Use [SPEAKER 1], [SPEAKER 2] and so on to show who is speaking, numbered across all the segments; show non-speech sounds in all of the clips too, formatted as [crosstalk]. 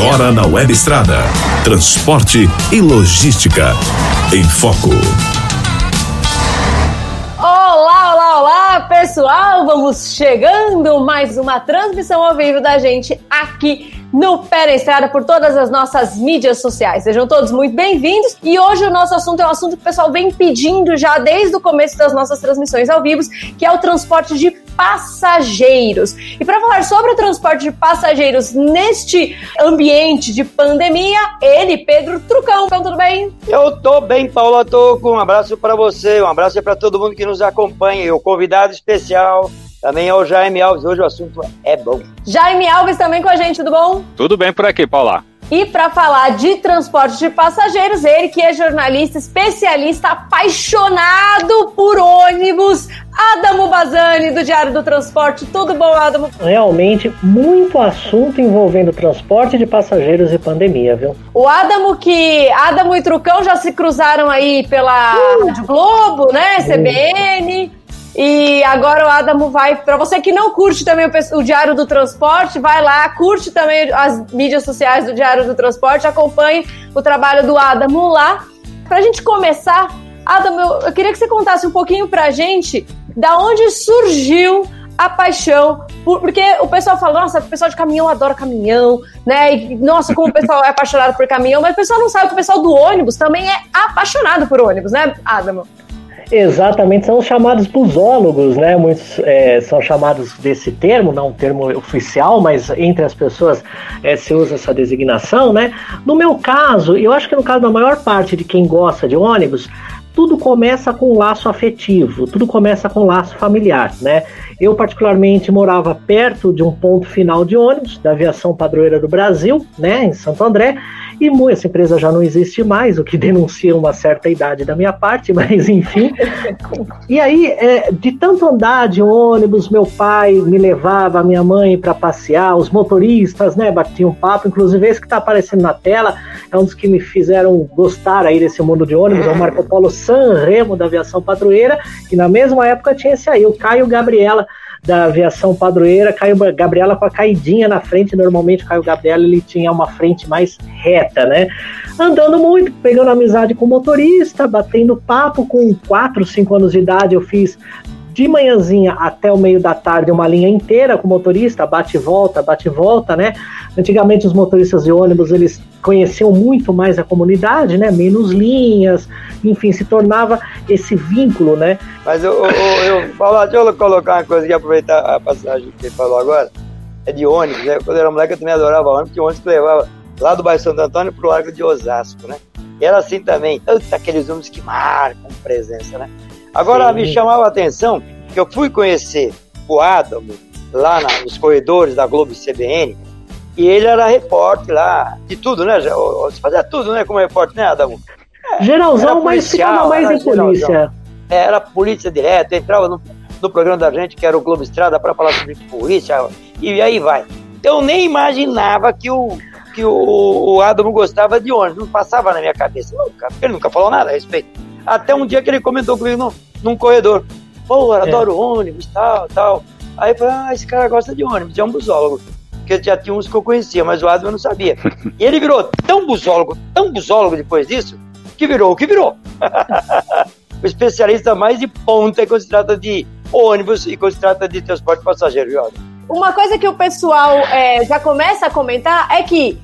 [SPEAKER 1] Agora na Web Estrada. Transporte e logística. Em Foco.
[SPEAKER 2] Olá, olá, olá, pessoal! Vamos chegando mais uma transmissão ao vivo da gente aqui no Pé na Estrada por todas as nossas mídias sociais. Sejam todos muito bem-vindos. E hoje o nosso assunto é um assunto que o pessoal vem pedindo já desde o começo das nossas transmissões ao vivo, que é o transporte de passageiros. E para falar sobre o transporte de passageiros neste ambiente de pandemia, ele, Pedro Trucão. Então, tudo bem?
[SPEAKER 3] Eu tô bem, Paula Toco. Um abraço para você, um abraço para todo mundo que nos acompanha. E o convidado especial também é o Jaime Alves. Hoje o assunto é bom.
[SPEAKER 2] Jaime Alves também com a gente, tudo bom?
[SPEAKER 4] Tudo bem por aqui, Paula.
[SPEAKER 2] E para falar de transporte de passageiros, ele que é jornalista, especialista, apaixonado por ônibus, Adamo Bazani, do Diário do Transporte. Tudo bom, Adamo?
[SPEAKER 5] Realmente, muito assunto envolvendo transporte de passageiros e pandemia, viu?
[SPEAKER 2] O Adamo que... Adamo e Trucão já se cruzaram aí pela uh. Rádio Globo, né? CBN... E agora o Adamo vai. Para você que não curte também o, o, Diário do Transporte, vai lá, curte também as mídias sociais do Diário do Transporte, acompanhe o trabalho do Adamo lá. Para a gente começar, Adamo, eu, eu queria que você contasse um pouquinho para a gente da onde surgiu a paixão, por, porque o pessoal fala, nossa, o pessoal de caminhão adora caminhão, né? E, nossa, como o pessoal é apaixonado por caminhão, mas o pessoal não sabe que o pessoal do ônibus também é apaixonado por ônibus, né, Adamo?
[SPEAKER 5] Exatamente, são os chamados busólogos, né? Muitos é, são chamados desse termo, não um termo oficial, mas entre as pessoas é, se usa essa designação, né? No meu caso, eu acho que no caso da maior parte de quem gosta de ônibus, tudo começa com um laço afetivo, tudo começa com um laço familiar, né? Eu particularmente morava perto de um ponto final de ônibus da aviação padroeira do Brasil, né, em Santo André, e essa empresa já não existe mais, o que denuncia uma certa idade da minha parte, [laughs] mas enfim. E aí, é, de tanto andar de ônibus, meu pai me levava, minha mãe para passear, os motoristas, né, batiam papo, inclusive esse que está aparecendo na tela é um dos que me fizeram gostar aí desse mundo de ônibus, é o Marco Polo San Remo da aviação padroeira, e na mesma época tinha esse aí, o Caio Gabriela da aviação padroeira, Caio Gabriela com a caidinha na frente. Normalmente Caio Gabriela ele tinha uma frente mais reta, né? Andando muito, pegando amizade com o motorista, batendo papo com 4, 5 anos de idade. Eu fiz de manhãzinha até o meio da tarde uma linha inteira com motorista, bate e volta, bate e volta, né? Antigamente os motoristas de ônibus eles conheciam muito mais a comunidade, né? Menos linhas, enfim, se tornava esse vínculo, né?
[SPEAKER 3] Mas eu, eu, eu deixa eu colocar uma coisa aqui, aproveitar a passagem que ele falou agora, é de ônibus, né? Quando eu era moleque eu também adorava ônibus, porque ônibus que levava lá do bairro Santo Antônio pro Largo de Osasco, né? E era assim também, aqueles ônibus que marcam presença, né? Agora Sim. me chamava a atenção que eu fui conhecer o Adamo lá na, nos corredores da Globo CBN e ele era repórter lá, de tudo, né? Você fazia tudo, né? Como repórter, né, Adamo?
[SPEAKER 5] É, Geralzão, mas ficava mais em polícia.
[SPEAKER 3] É, era polícia direto, entrava no, no programa da gente, que era o Globo Estrada, para falar sobre polícia, e aí vai. Eu nem imaginava que o, que o, o Adamo gostava de ônibus, não passava na minha cabeça, nunca, ele nunca falou nada a respeito. Até um dia que ele comentou comigo no, num corredor. Pô, eu é. adoro é. ônibus, tal, tal. Aí eu falei, ah, esse cara gosta de ônibus, é um busólogo. Porque já tinha uns que eu conhecia, mas o Adam eu não sabia. [laughs] E ele virou tão busólogo, tão busólogo depois disso, que virou o que virou. [laughs] o especialista mais de ponta quando se trata de ônibus e quando se trata de transporte passageiro, viu,
[SPEAKER 2] Uma coisa que o pessoal é, já começa a comentar é que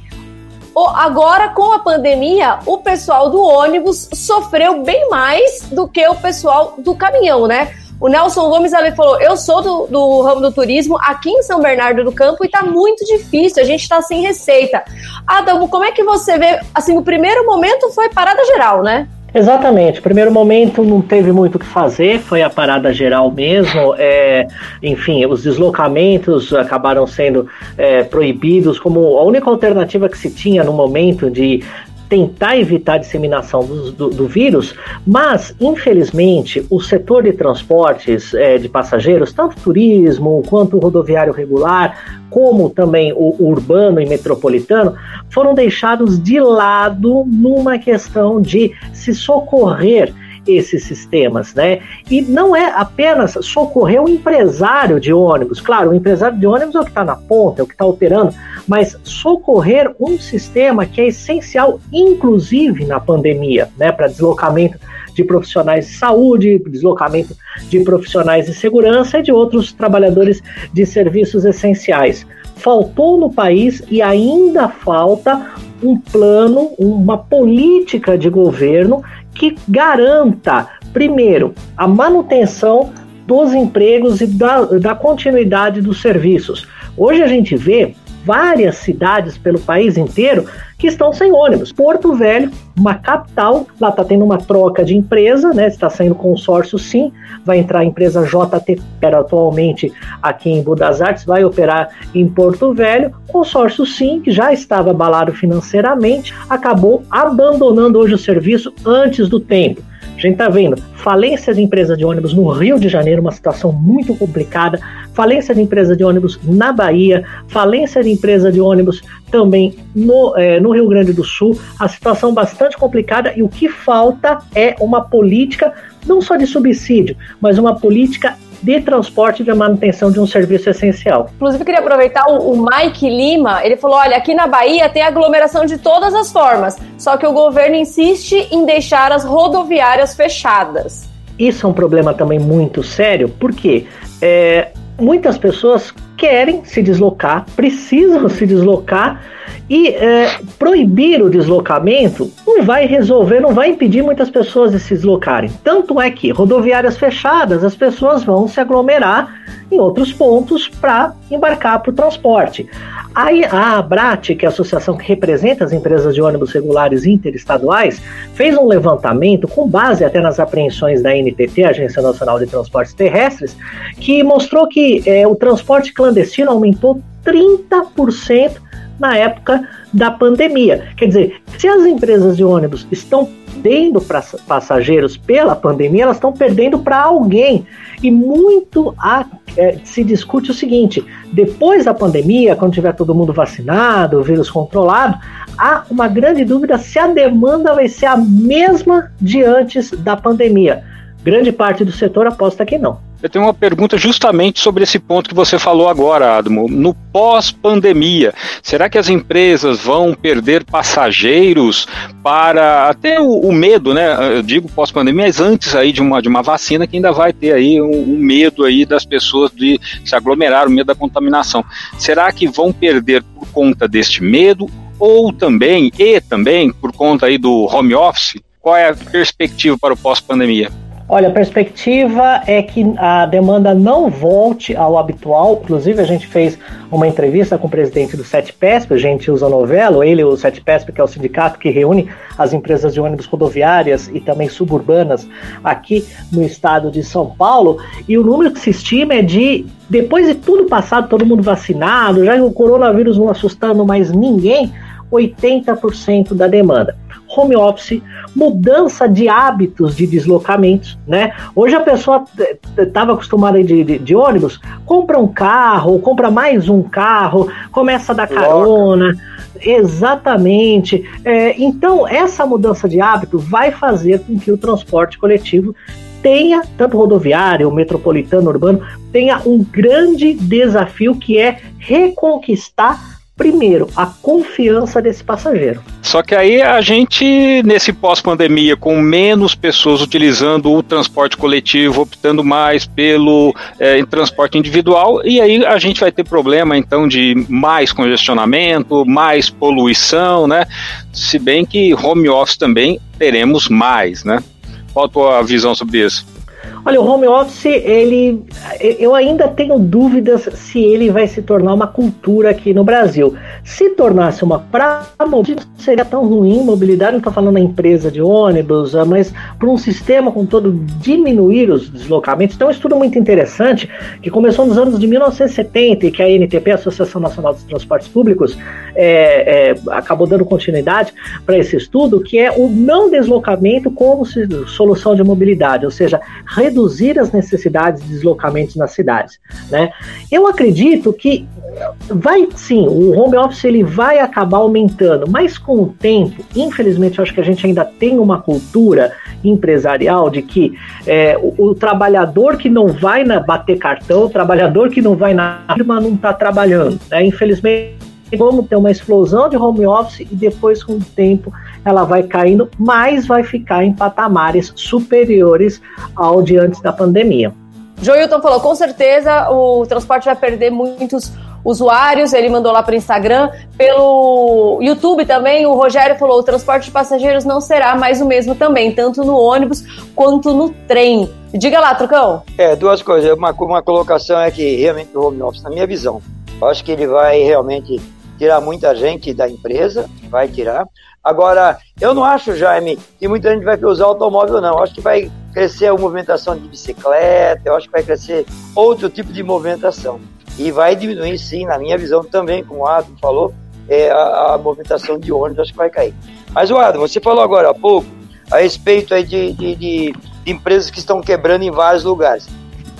[SPEAKER 2] agora com a pandemia, o pessoal do ônibus sofreu bem mais do que o pessoal do caminhão, né? O Nelson Gomes ele falou: Eu sou do, do ramo do turismo aqui em São Bernardo do Campo e tá muito difícil, a gente tá sem receita. Adamo, como é que você vê? Assim, o primeiro momento foi parada geral, né?
[SPEAKER 5] Exatamente. Primeiro momento não teve muito o que fazer, foi a parada geral mesmo. É, enfim, os deslocamentos acabaram sendo é, proibidos como a única alternativa que se tinha no momento de tentar evitar a disseminação do, do, do, vírus, mas infelizmente o setor de transportes é, de passageiros, tanto turismo quanto rodoviário regular, como também o, o urbano e metropolitano, foram deixados de lado numa questão de se socorrer esses sistemas, né? E não é apenas socorrer o empresário de ônibus. Claro, o empresário de ônibus é o que está na ponta, é o que está operando, mas socorrer um sistema que é essencial, inclusive na pandemia, né? Para deslocamento de profissionais de saúde, deslocamento de profissionais de segurança e de outros trabalhadores de serviços essenciais. Faltou no país e ainda falta um plano, uma política de governo que garanta, primeiro, a manutenção dos empregos e da, da continuidade dos serviços. Hoje a gente vê várias cidades pelo país inteiro que estão sem ônibus. Porto Velho, uma capital, lá está tendo uma troca de empresa, né? Está saindo consórcio sim, vai entrar a empresa JT, que era atualmente aqui em Budas Artes, vai operar em Porto Velho. Consórcio sim, que já estava abalado financeiramente, acabou abandonando hoje o serviço antes do tempo. A gente está vendo falência de empresas de ônibus no Rio de Janeiro, uma situação muito complicada, falência de empresa de ônibus na Bahia, falência de empresa de ônibus também no, é, no Rio Grande do Sul, a situação bastante complicada e o que falta é uma política não só de subsídio, mas uma política de transporte e de manutenção de um serviço essencial.
[SPEAKER 2] Inclusive, eu queria aproveitar o, o Mike Lima, ele falou: olha, aqui na Bahia tem aglomeração de todas as formas, só que o governo insiste em deixar as rodoviárias fechadas.
[SPEAKER 5] Isso é um problema também muito sério, porque é, muitas pessoas querem se deslocar, precisam se deslocar e é, proibir o deslocamento não vai resolver, não vai impedir muitas pessoas de se deslocarem. Tanto é que rodoviárias fechadas, as pessoas vão se aglomerar em outros pontos para embarcar para o transporte. Aí a ABRAT, que é a associação que representa as empresas de ônibus regulares interestaduais, fez um levantamento com base até nas apreensões da NTT, Agência Nacional de Transportes Terrestres, que mostrou que é, o transporte clandestino aumentou 30% na época da pandemia. Quer dizer, se as empresas de ônibus estão perdendo para passageiros pela pandemia, elas estão perdendo para alguém. E muito a, é, se discute o seguinte: depois da pandemia, quando tiver todo mundo vacinado, o vírus controlado, há uma grande dúvida se a demanda vai ser a mesma de antes da pandemia. Grande parte do setor aposta que não.
[SPEAKER 4] Eu tenho uma pergunta justamente sobre esse ponto que você falou agora, Admo. No pós-pandemia, será que as empresas vão perder passageiros para até o, o medo, né? Eu digo pós-pandemia, mas antes aí de uma, de uma vacina que ainda vai ter aí um, um, medo aí das pessoas de se aglomerar, o medo da contaminação. Será que vão perder por conta deste medo ou também, e também, por conta aí do home office? Qual é a perspectiva para o pós-pandemia?
[SPEAKER 5] Olha, a perspectiva é que a demanda não volte ao habitual. Inclusive, a gente fez uma entrevista com o presidente do SETPESP, a gente usa novelo, ele, o SETPESP, que é o sindicato que reúne as empresas de ônibus rodoviárias e também suburbanas aqui no estado de São Paulo. E o número que se estima é de, depois de tudo passado, todo mundo vacinado, já o coronavírus não assustando mais ninguém, 80% da demanda home office, mudança de hábitos de deslocamentos, né? Hoje a pessoa estava acostumada de, de, de, ônibus, compra um carro, compra mais um carro, começa a dar carona. Exatamente. É, então, essa mudança de hábito vai fazer com que o transporte coletivo tenha, tanto rodoviário, metropolitano, urbano, tenha um grande desafio que é reconquistar primeiro, a confiança desse passageiro.
[SPEAKER 4] Só que aí a gente, nesse pós-pandemia, com menos pessoas utilizando o transporte coletivo, optando mais pelo é, transporte individual, e aí a gente vai ter problema então de mais congestionamento, mais poluição, né? Se bem que home office também teremos mais, né? Qual a tua visão sobre isso?
[SPEAKER 5] Olha, o home office, ele, eu ainda tenho dúvidas se ele vai se tornar uma cultura aqui no Brasil. Se tornasse uma pra mobilidade, seria tão ruim. Mobilidade, não estou falando da empresa de ônibus, ah, mas para um sistema com todo diminuir os deslocamentos. Então, é um estudo muito interessante que começou nos anos de 1970 e que a NTP, a Associação Nacional dos Transportes Públicos, é, é, acabou dando continuidade para esse estudo, que é o não deslocamento como solução de mobilidade, ou seja, reduzir as necessidades de deslocamentos nas cidades. Né? Eu acredito que vai sim, o home office ele vai acabar aumentando, mas com o tempo, infelizmente, eu acho que a gente ainda tem uma cultura empresarial de que é, o, o, trabalhador que não vai na, bater cartão, o trabalhador que não vai na firma não está trabalhando. Né? Infelizmente, vamos ter uma explosão de home office e depois, com o tempo, ela vai caindo, mas vai ficar em patamares superiores ao de antes da pandemia.
[SPEAKER 2] Joilton falou, com certeza o transporte vai perder muitos usuários, ele mandou lá para o Instagram. Pelo YouTube também, o Rogério falou: o transporte de passageiros não será mais o mesmo também, tanto no ônibus quanto no trem. Diga lá, Trucão.
[SPEAKER 3] É, duas coisas. Uma, uma colocação é que realmente o home office, na minha visão, eu acho que ele vai realmente tirar muita gente da empresa, vai tirar. Agora, eu não acho, Jaime, que muita gente vai usar automóvel, não. Eu acho que vai crescer a movimentação de bicicleta, eu acho que vai crescer outro tipo de movimentação. E vai diminuir, sim, na minha visão também, como o Adam falou, é, a, a, movimentação de ônibus acho que vai cair. Mas, o Adam, você falou agora há pouco a respeito aí de, de, de, de empresas que estão quebrando em vários lugares.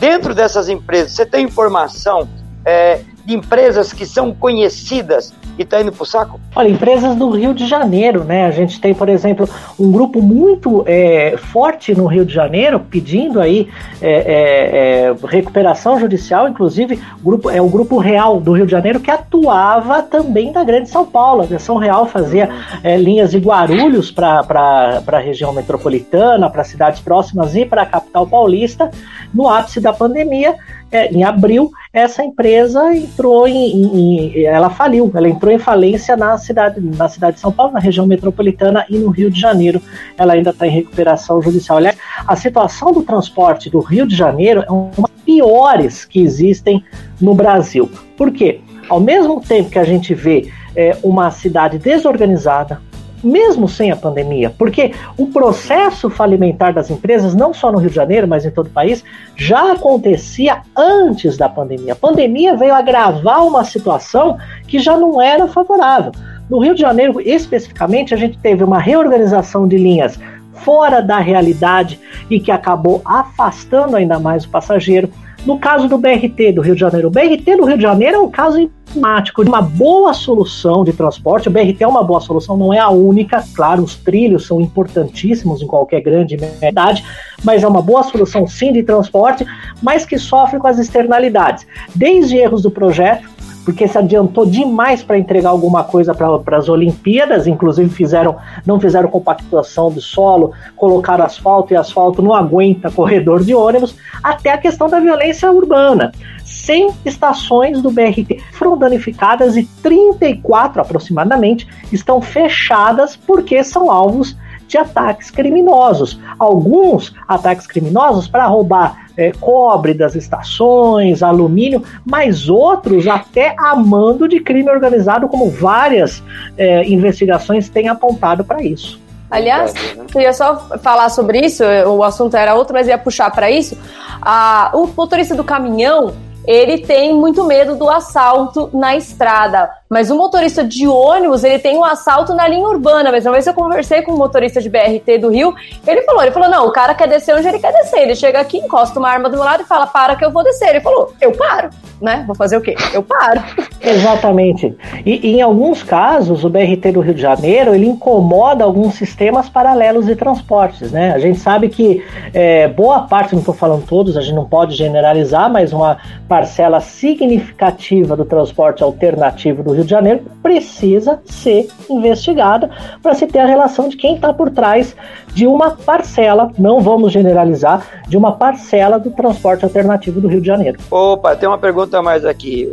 [SPEAKER 3] Dentro dessas empresas, você tem informação é, de empresas que são conhecidas e está indo para o saco?
[SPEAKER 5] Olha, empresas do Rio de Janeiro, né? A gente tem, por exemplo, um grupo muito é, forte no Rio de Janeiro pedindo aí é, é, é, recuperação judicial, inclusive grupo, é o Grupo Real do Rio de Janeiro que atuava também na Grande São Paulo. A Versão Real fazia é, linhas de Guarulhos para a região metropolitana, para cidades próximas e para a capital paulista. No ápice da pandemia, é, em abril, essa empresa entrou em, em, ela faliu, ela entrou em falência na cidade, na cidade de São Paulo, na região metropolitana e no Rio de Janeiro, ela ainda está em recuperação judicial. Aliás, a situação do transporte do Rio de Janeiro é uma das piores que existem no Brasil. Por quê? Ao mesmo tempo que a gente vê é, uma cidade desorganizada, mesmo sem a pandemia, porque o processo falimentar das empresas, não só no Rio de Janeiro, mas em todo o país, já acontecia antes da pandemia. A pandemia veio agravar uma situação que já não era favorável. No Rio de Janeiro, especificamente, a gente teve uma reorganização de linhas fora da realidade e que acabou afastando ainda mais o passageiro. No caso do BRT do Rio de Janeiro, o BRT do Rio de Janeiro é um caso emblemático de uma boa solução de transporte. O BRT é uma boa solução, não é a única. Claro, os trilhos são importantíssimos em qualquer grande cidade, mas é uma boa solução sim de transporte, mas que sofre com as externalidades. Desde erros do projeto, porque se adiantou demais para entregar alguma coisa para as Olimpíadas, inclusive fizeram, não fizeram compactação do solo, colocaram asfalto e asfalto não aguenta corredor de ônibus, até a questão da violência urbana. 100 estações do BRT foram danificadas e 34 aproximadamente estão fechadas porque são alvos de ataques criminosos. Alguns ataques criminosos para roubar é, cobre das estações, alumínio, mas outros até a mando de crime organizado, como várias é, investigações têm apontado para isso.
[SPEAKER 2] Aliás, queria só falar sobre isso, o assunto era outro, mas ia puxar para isso. Ah, o motorista do caminhão, ele tem muito medo do assalto na estrada. Mas o motorista de ônibus, ele tem um assalto na linha urbana. Mas uma vez eu conversei com um motorista de BRT do Rio, ele falou, ele falou, não, o cara quer descer onde ele quer descer. Ele chega aqui, encosta uma arma do meu lado e fala, para que eu vou descer. Ele falou, eu paro, né? Vou fazer o quê? Eu paro. [laughs]
[SPEAKER 5] Exatamente. E, e em alguns casos, o BRT do Rio de Janeiro, ele incomoda alguns sistemas paralelos de transportes, né? A gente sabe que é, boa parte, não estou falando todos, a gente não pode generalizar, mas uma parcela significativa do transporte alternativo do Rio de Janeiro precisa ser investigada para se ter a relação de quem está por trás de uma parcela, não vamos generalizar, de uma parcela do transporte alternativo do Rio de Janeiro.
[SPEAKER 3] Opa, tem uma pergunta mais aqui.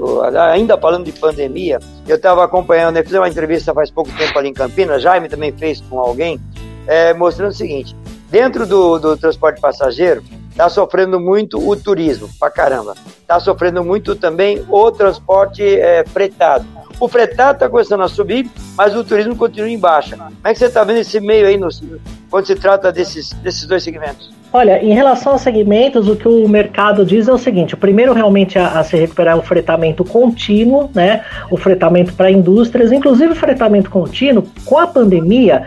[SPEAKER 3] Ainda falando de pandemia, eu estava acompanhando, eu fiz uma entrevista faz pouco tempo ali em Campinas, Jaime também fez com alguém, é, mostrando o seguinte: dentro do, do transporte passageiro, está sofrendo muito o turismo, pra caramba. Está sofrendo muito também o transporte é, fretado. O fretado está começando a subir, mas o turismo continua em baixa. Como é que você está vendo esse meio aí no, quando se trata desses, desses dois segmentos?
[SPEAKER 5] Olha, em relação aos segmentos, o que o mercado diz é o seguinte: o primeiro realmente a, a se recuperar é o fretamento contínuo, né? O fretamento para indústrias, inclusive o fretamento contínuo, com a pandemia,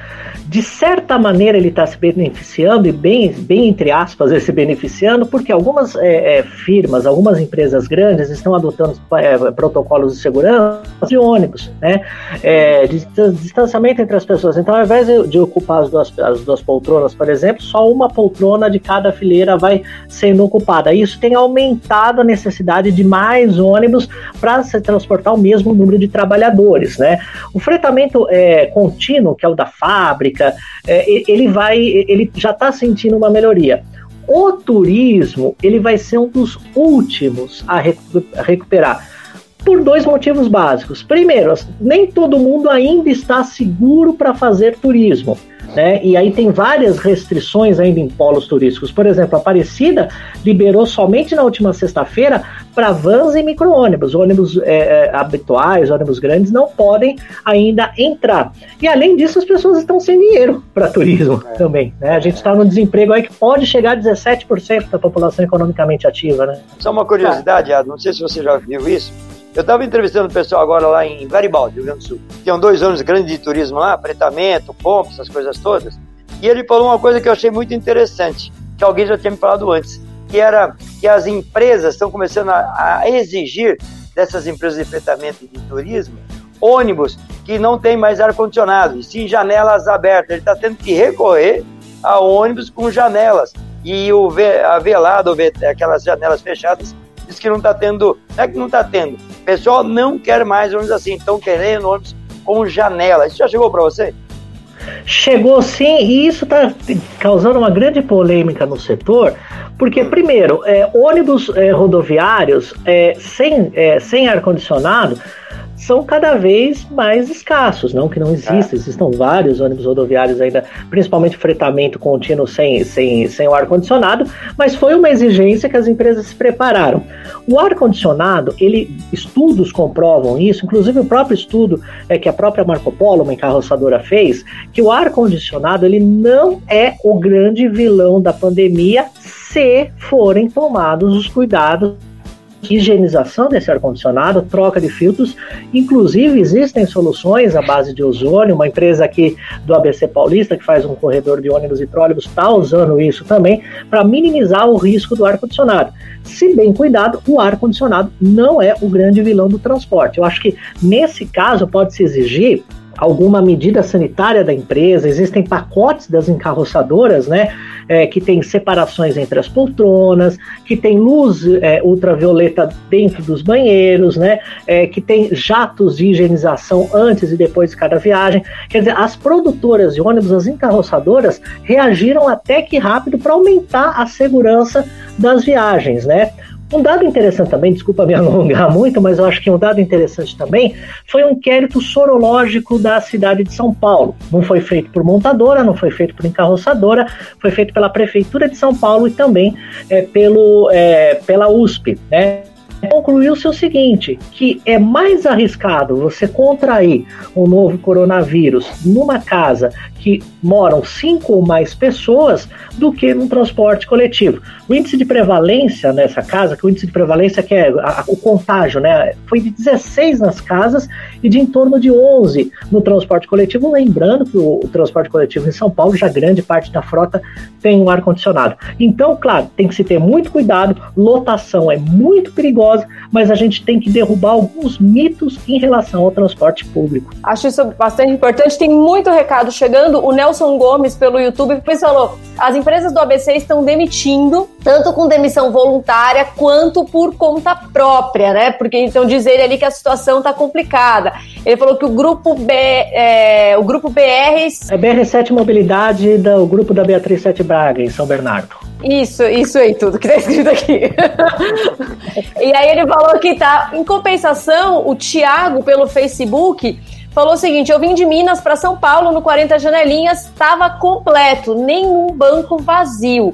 [SPEAKER 5] de certa maneira ele está se beneficiando, e bem, bem entre aspas, se beneficiando, porque algumas é, é, firmas, algumas empresas grandes estão adotando é, protocolos de segurança de ônibus, né? É, de distanciamento entre as pessoas. Então, ao invés de ocupar as duas, as duas poltronas, por exemplo, só uma poltrona de cada fileira vai sendo ocupada. Isso tem aumentado a necessidade de mais ônibus para se transportar o mesmo número de trabalhadores, né? O fretamento é, contínuo, que é o da fábrica, é, ele vai, ele já está sentindo uma melhoria. O turismo ele vai ser um dos últimos a recuperar por dois motivos básicos. Primeiro, nem todo mundo ainda está seguro para fazer turismo. Né? E aí tem várias restrições ainda em polos turísticos. Por exemplo, a Aparecida liberou somente na última sexta-feira para vans e micro-ônibus. Ônibus é, é, habituais, ônibus grandes, não podem ainda entrar. E além disso, as pessoas estão sem dinheiro para turismo é. também. Né? A gente está no desemprego aí que pode chegar a 17% da população economicamente ativa. Né?
[SPEAKER 3] Só uma curiosidade, Ado, não sei se você já viu isso. Eu estava entrevistando o pessoal agora lá em Garibaldi, Rio Grande do Sul. Tinham dois anos grandes de turismo lá, pretamento, pompa, essas coisas todas. E ele falou uma coisa que eu achei muito interessante, que alguém já tinha me falado antes, que era que as empresas estão começando a, a exigir dessas empresas de fretamento e de turismo ônibus que não tem mais ar-condicionado, e sim janelas abertas. Ele está tendo que recorrer a ônibus com janelas. E o a velado, aquelas janelas fechadas, diz que não está tendo, não é que não está tendo, pessoal não quer mais ônibus assim, estão querendo ônibus com janela. Isso já chegou para você?
[SPEAKER 5] Chegou sim, e isso está causando uma grande polêmica no setor, porque, primeiro, é, ônibus é, rodoviários é, sem, é, sem ar-condicionado são cada vez mais escassos, não que não exista, é. existam vários ônibus rodoviários ainda, principalmente fretamento contínuo sem, sem, sem o ar-condicionado, mas foi uma exigência que as empresas se prepararam. O ar-condicionado, ele, estudos comprovam isso, inclusive o próprio estudo é, que a própria Marco Polo, uma encarroçadora, fez, que o ar-condicionado ele não é o grande vilão da pandemia se forem tomados os cuidados higienização desse ar-condicionado, troca de filtros. Inclusive, existem soluções à base de ozônio. Uma empresa aqui do ABC Paulista, que faz um corredor de ônibus e trólebus, está usando isso também para minimizar o risco do ar-condicionado. Se bem cuidado, o ar-condicionado não é o grande vilão do transporte. Eu acho que nesse caso pode-se exigir alguma medida sanitária da empresa, existem pacotes das encarroçadoras, né, é, que tem separações entre as poltronas, que tem luz é, ultravioleta dentro dos banheiros, né, é, que tem jatos de higienização antes e depois de cada viagem. Quer dizer, as produtoras de ônibus, as encarroçadoras, reagiram até que rápido para aumentar a segurança das viagens, né? Um dado interessante também, desculpa me [laughs] alongar muito, mas eu acho que um dado interessante também foi um inquérito sorológico da cidade de São Paulo. Não foi feito por montadora, não foi feito por encarroçadora, foi feito pela Prefeitura de São Paulo e também é, pelo, é, pela USP, né? Concluiu-se o seguinte, que é mais arriscado você contrair o novo coronavírus numa casa que moram cinco ou mais pessoas do que num transporte coletivo. O índice de prevalência nessa casa, que o índice de prevalência que é a, a, o contágio, né, foi de 16 nas casas e de em torno de 11 no transporte coletivo, lembrando que o, o transporte coletivo em São Paulo já grande parte da frota tem um ar condicionado. Então, claro, tem que se ter muito cuidado, lotação é muito perigosa, mas a gente tem que derrubar alguns mitos em relação ao transporte público.
[SPEAKER 2] Acho isso bastante importante, tem muito recado chegando o Nelson Gomes pelo YouTube falou: as empresas do ABC estão demitindo, tanto com demissão voluntária quanto por conta própria, né? Porque então diz ele ali que a situação está complicada. Ele falou que o grupo B, é, o grupo BR.
[SPEAKER 5] É BR7 Mobilidade do grupo da Beatriz Sete Braga, em São Bernardo.
[SPEAKER 2] Isso, isso aí, tudo que tá escrito aqui. e aí ele falou que tá. Em compensação, o Thiago, pelo Facebook, falou o seguinte: eu vim de Minas para São Paulo no 40 Janelinhas, estava completo, nenhum banco vazio.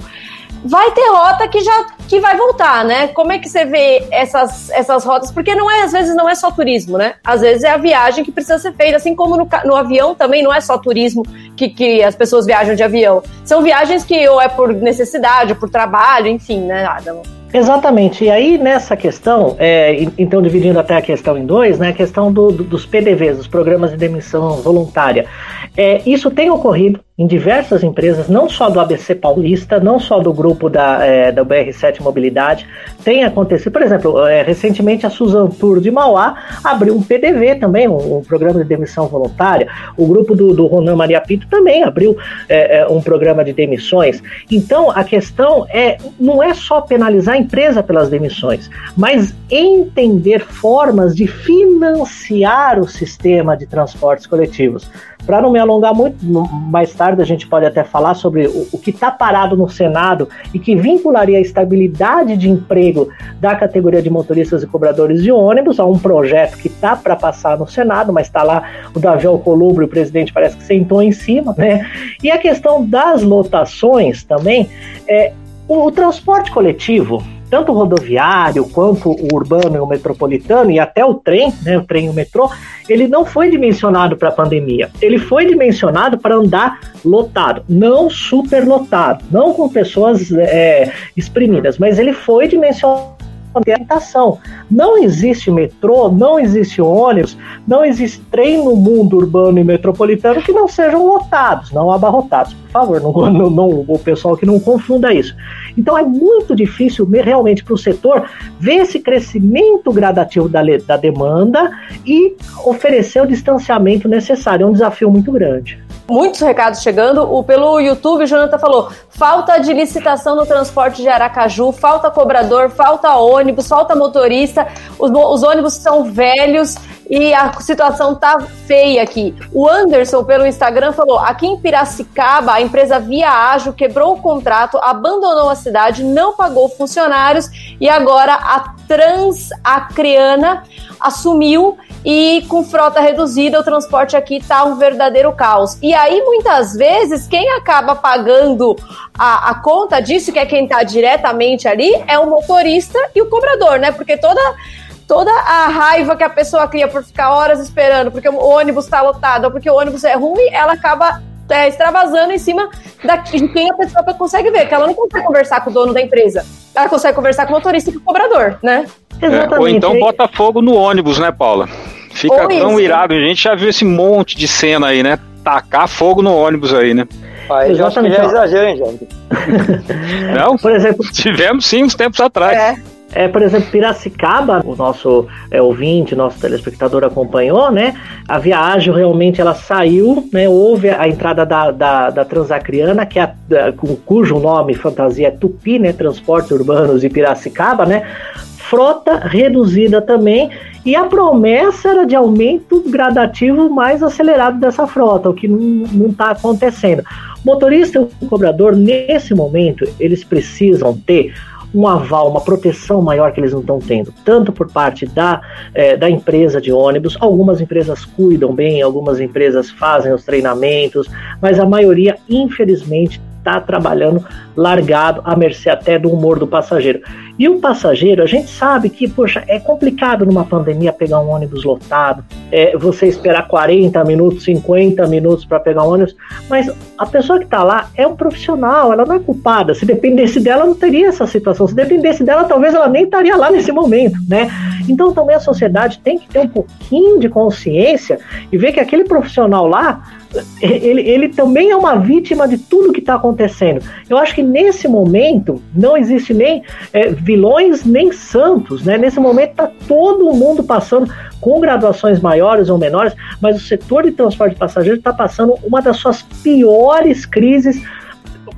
[SPEAKER 2] Vai ter rota que já que vai voltar, né? Como é que você vê essas, essas rotas? Porque não é, às vezes não é só turismo, né? Às vezes é a viagem que precisa ser feita, assim como no, no avião também não é só turismo que, que as pessoas viajam de avião. São viagens que ou é por necessidade, por trabalho, enfim, né, Adam?
[SPEAKER 5] Exatamente. E aí, nessa questão, é, então dividindo até a questão em dois, né, a questão do, do, dos PDVs, os Programas de Demissão Voluntária. É, isso tem ocorrido em diversas empresas, não só do ABC Paulista, não só do grupo da, é, da BR7 Mobilidade, tem acontecido. Por exemplo, é, recentemente a Suzan Tour de Mauá abriu um PDV também, um, um, programa de demissão voluntária. O grupo do, do Ronan Maria Pinto também abriu é, é, um programa de demissões. Então, a questão é não é só penalizar a empresa pelas demissões, mas entender formas de financiar o sistema de transportes coletivos. Para não me alongar muito, mais tarde a gente pode até falar sobre o, o que está parado no Senado e que vincularia a estabilidade de emprego da categoria de motoristas e cobradores de ônibus a um projeto que está para passar no Senado, mas está lá o Davi Alcolumbre, o presidente parece que sentou em cima, né? E a questão das lotações também, é, o, o transporte coletivo, tanto o rodoviário quanto o urbano e o metropolitano e até o trem, né, o trem e o metrô, ele não foi dimensionado para a pandemia. Ele foi dimensionado para andar lotado, não superlotado, não com pessoas é, exprimidas, mas ele foi dimensionado orientação. Não existe metrô, não existe ônibus, não existe trem no mundo urbano e metropolitano que não sejam lotados, não abarrotados. Por favor, não, [laughs] não, não, o pessoal que não confunda isso. Então é muito difícil realmente para o setor ver esse crescimento gradativo da, da demanda e oferecer o distanciamento necessário. É um desafio muito grande
[SPEAKER 2] muitos recados chegando. O, pelo YouTube, o Jonathan falou: falta de licitação no transporte de Aracaju, falta cobrador, falta ônibus, falta motorista. Os, os ônibus são velhos e a situação tá feia aqui. O Anderson, pelo Instagram, falou: aqui em Piracicaba, a empresa Via Ágil quebrou o contrato, abandonou a cidade, não pagou funcionários e agora a Transacriana assumiu e com frota reduzida o transporte aqui está um verdadeiro caos. E aí, muitas vezes, quem acaba pagando a, a conta disso, que é quem está diretamente ali, é o motorista e o cobrador, né? Porque toda toda a raiva que a pessoa cria por ficar horas esperando, porque o ônibus está lotado, ou porque o ônibus é ruim, ela acaba é, extravasando em cima da, de quem a pessoa consegue ver, que ela não consegue conversar com o dono da empresa. Ela consegue conversar com o motorista e com o cobrador, né?
[SPEAKER 4] É, ou então bota fogo no ônibus, né, Paula? Fica tão irado. A gente já viu esse monte de cena aí, né? Tacar fogo no ônibus aí, né?
[SPEAKER 3] Ah, Exatamente. Já é exagero, hein, gente?
[SPEAKER 4] Não? [laughs] Por exemplo, tivemos sim uns tempos atrás.
[SPEAKER 5] É. É, por exemplo, Piracicaba, o nosso é, ouvinte, nosso telespectador acompanhou, né? A viagem realmente ela saiu, né? Houve a entrada da, da, da Transacriana, que é a, cujo nome fantasia é Tupi, né? Transportes Urbanos de Piracicaba, né? Frota reduzida também e a promessa era de aumento gradativo mais acelerado dessa frota, o que não está acontecendo. Motorista e cobrador, nesse momento, eles precisam ter um aval, uma proteção maior que eles não estão tendo, tanto por parte da, é, da empresa de ônibus. Algumas empresas cuidam bem, algumas empresas fazem os treinamentos, mas a maioria, infelizmente, está trabalhando largado, à mercê até do humor do passageiro. E o passageiro, a gente sabe que, poxa, é complicado numa pandemia pegar um ônibus lotado, é, você esperar 40 minutos, 50 minutos para pegar um ônibus, mas a pessoa que está lá é um profissional, ela não é culpada. Se dependesse dela, não teria essa situação. Se dependesse dela, talvez ela nem estaria lá nesse momento, né? Então também a sociedade tem que ter um pouquinho de consciência e ver que aquele profissional lá ele, ele também é uma vítima de tudo que está acontecendo. Eu acho que nesse momento não existe nem é, vilões nem santos, né? Nesse momento está todo mundo passando com graduações maiores ou menores, mas o setor de transporte de passageiros está passando uma das suas piores crises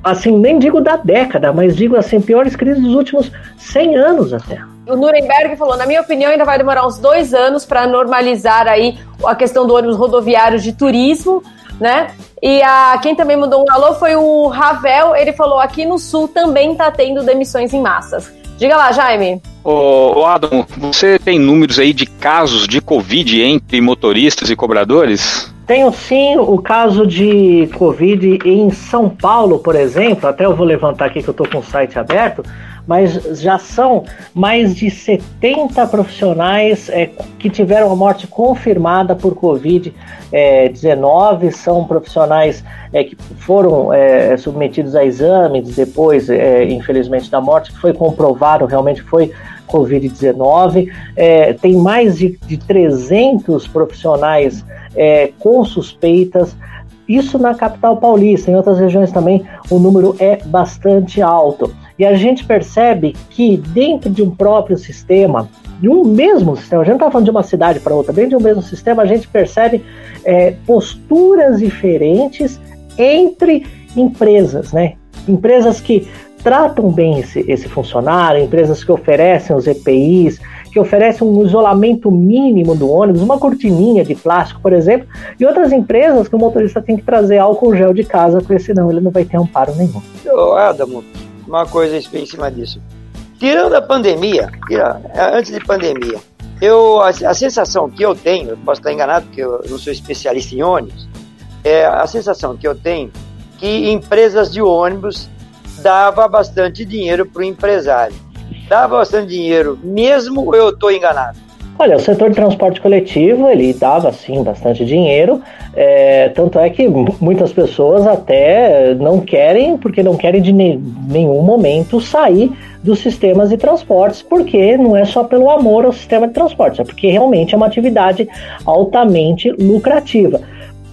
[SPEAKER 5] assim, nem digo da década, mas digo assim, piores crises dos últimos 100 anos até.
[SPEAKER 2] O Nuremberg falou, na minha opinião, ainda vai demorar uns dois anos para normalizar aí a questão do ônibus rodoviário de turismo, né? E a, quem também mandou um alô foi o Ravel, ele falou, aqui no Sul também está tendo demissões em massas. Diga lá, Jaime.
[SPEAKER 4] Ô, Adam, você tem números aí de casos de Covid entre motoristas e cobradores?
[SPEAKER 5] Tenho sim o caso de Covid em São Paulo, por exemplo. Até eu vou levantar aqui que eu estou com o site aberto mas já são mais de 70 profissionais é, que tiveram a morte confirmada por Covid-19. É, são profissionais é, que foram é, submetidos a exames depois, é, infelizmente, da morte, que foi comprovado realmente foi Covid-19. É, tem mais de, de 300 profissionais com suspeitas. Isso na capital paulista, em outras regiões também o número é bastante alto. E a gente percebe que dentro de um próprio sistema, de um mesmo sistema, a gente não está falando de uma cidade para outra, dentro de um mesmo sistema, a gente percebe é, posturas diferentes entre empresas, né? Empresas que tratam bem esse, esse funcionário, empresas que oferecem os EPIs, que oferecem um isolamento mínimo do ônibus, uma cortininha de plástico, por exemplo, e outras empresas que o motorista tem que trazer álcool gel de casa, porque senão ele não vai ter amparo nenhum.
[SPEAKER 3] Ô, Adamo, uma coisa em cima disso. Tirando a pandemia, antes de pandemia, eu, a, a, sensação que eu tenho, eu posso estar enganado porque eu não sou especialista em ônibus, é a sensação que eu tenho que empresas de ônibus dava bastante dinheiro para o empresário. Dava bastante dinheiro, mesmo eu estou enganado.
[SPEAKER 5] Olha, o setor de transporte coletivo, ele dava, sim, bastante dinheiro, é, tanto é que muitas pessoas até não querem, porque não querem de ne nenhum momento sair dos sistemas de transportes, porque não é só pelo amor ao sistema de transportes, é porque realmente é uma atividade altamente lucrativa.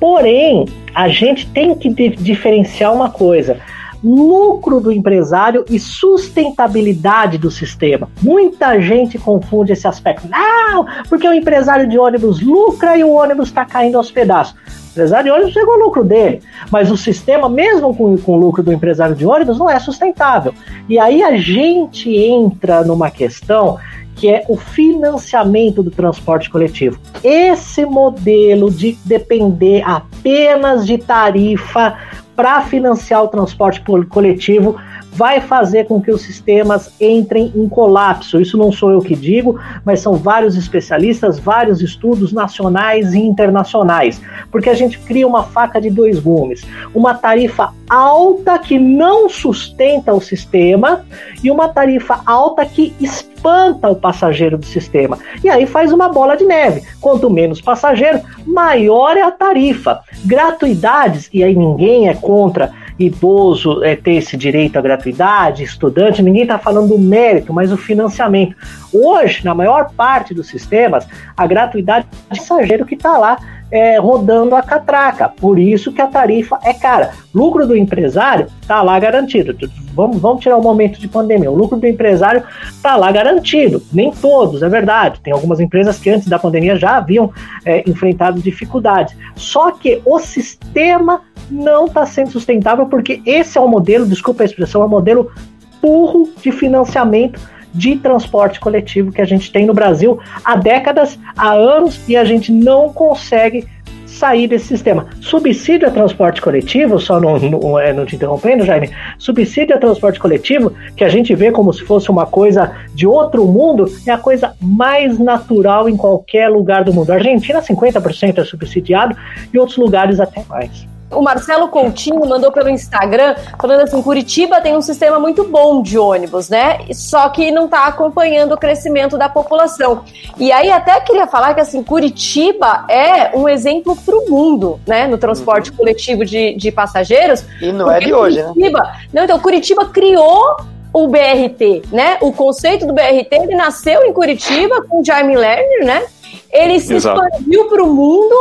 [SPEAKER 5] Porém, a gente tem que diferenciar uma coisa lucro do empresário e sustentabilidade do sistema. Muita gente confunde esse aspecto. Não, porque o empresário de ônibus lucra e o ônibus está caindo aos pedaços. O empresário de ônibus chegou o lucro dele, mas o sistema, mesmo com, com o lucro do empresário de ônibus, não é sustentável. E aí a gente entra numa questão que é o financiamento do transporte coletivo. Esse modelo de depender apenas de tarifa para financiar o transporte coletivo vai fazer com que os sistemas entrem em colapso. Isso não sou eu que digo, mas são vários especialistas, vários estudos nacionais e internacionais, porque a gente cria uma faca de dois gumes, uma tarifa alta que não sustenta o sistema e uma tarifa alta que espanta o passageiro do sistema. E aí faz uma bola de neve. Quanto menos passageiro, maior é a tarifa. Gratuidades, e aí ninguém é contra idoso é, ter esse direito à gratuidade, estudante, ninguém está falando do mérito, mas o financiamento. Hoje, na maior parte dos sistemas, a gratuidade é o passageiro que está lá é, rodando a catraca. Por isso que a tarifa é cara. Lucro do empresário está lá garantido. Vamos, vamos tirar o momento de pandemia. O lucro do empresário está lá garantido. Nem todos, é verdade. Tem algumas empresas que antes da pandemia já haviam é, enfrentado dificuldades. Só que o sistema não está sendo sustentável porque esse é o modelo, desculpa a expressão, é o modelo burro de financiamento de transporte coletivo que a gente tem no Brasil há décadas, há anos, e a gente não consegue sair desse sistema. Subsídio a transporte coletivo, só não, não, é, não te interrompendo, Jaime, subsídio a transporte coletivo, que a gente vê como se fosse uma coisa de outro mundo, é a coisa mais natural em qualquer lugar do mundo. A Argentina, 50% é subsidiado, e outros lugares até mais.
[SPEAKER 2] O Marcelo Coutinho mandou pelo Instagram falando assim: Curitiba tem um sistema muito bom de ônibus, né? Só que não está acompanhando o crescimento da população. E aí até queria falar que assim, Curitiba é um exemplo para o mundo, né? No transporte uhum. coletivo de, de passageiros.
[SPEAKER 3] E não é de hoje,
[SPEAKER 2] né? Curitiba, né? Não, então Curitiba criou o BRT, né? O conceito do BRT ele nasceu em Curitiba com o Jaime Lerner, né? Ele se Exato. expandiu para o mundo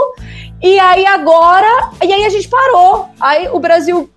[SPEAKER 2] e aí agora, e aí a gente parou. Aí o Brasil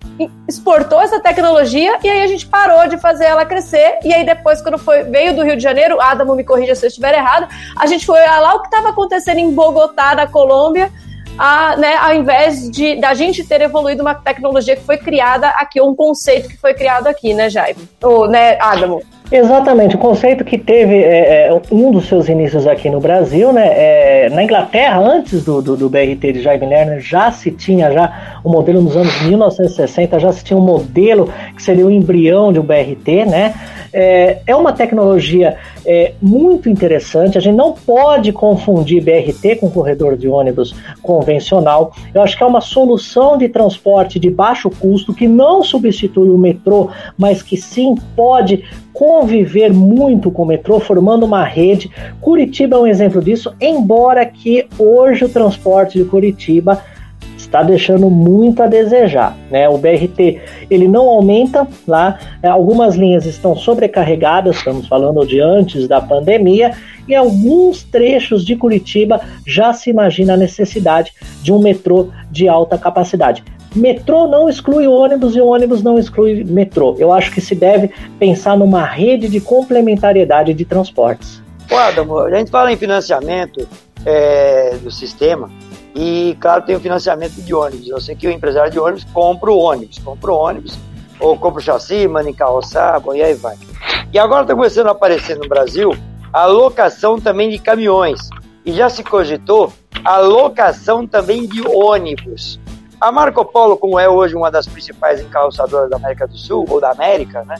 [SPEAKER 2] exportou essa tecnologia e aí a gente parou de fazer ela crescer. E aí depois, quando foi, veio do Rio de Janeiro, Adamo me corrija se eu estiver errado, a gente foi olhar lá o que estava acontecendo em Bogotá, na Colômbia, a, né, ao invés de da gente ter evoluído uma tecnologia que foi criada aqui, ou um conceito que foi criado aqui, né, Jaime? Ou, né, Adamo?
[SPEAKER 5] Exatamente, o conceito que teve é, é, um dos seus inícios aqui no Brasil, né? É, na Inglaterra, antes do, do, do, BRT de Jaime Lerner, já se tinha já o um modelo nos anos 1960, já se tinha um modelo que seria o embrião de um BRT, né? É, é uma tecnologia é, muito interessante. A gente não pode confundir BRT com corredor de ônibus convencional. Eu acho que é uma solução de transporte de baixo custo que não substitui o metrô, mas que sim pode conviver muito com o metrô, formando uma rede. Curitiba é um exemplo disso, embora que hoje o transporte de Curitiba está deixando muito a desejar. Né? O BRT ele não aumenta lá, é, algumas linhas estão sobrecarregadas, estamos falando de antes da pandemia, e alguns trechos de Curitiba já se imagina a necessidade de um metrô de alta capacidade. Metrô não exclui ônibus e ônibus não exclui metrô. Eu acho que se deve pensar numa rede de complementariedade de transportes.
[SPEAKER 3] A gente fala em financiamento é, do sistema e, claro, tem o financiamento de ônibus. Eu sei que o empresário de ônibus compra o ônibus, compra o ônibus, ou compra o chassi, manda encarroçar, bom, e aí vai. E agora está começando a aparecer no Brasil a locação também de caminhões. E já se cogitou a locação também de ônibus. A Marco Polo, como é hoje uma das principais encarroçadoras da América do Sul, ou da América, né?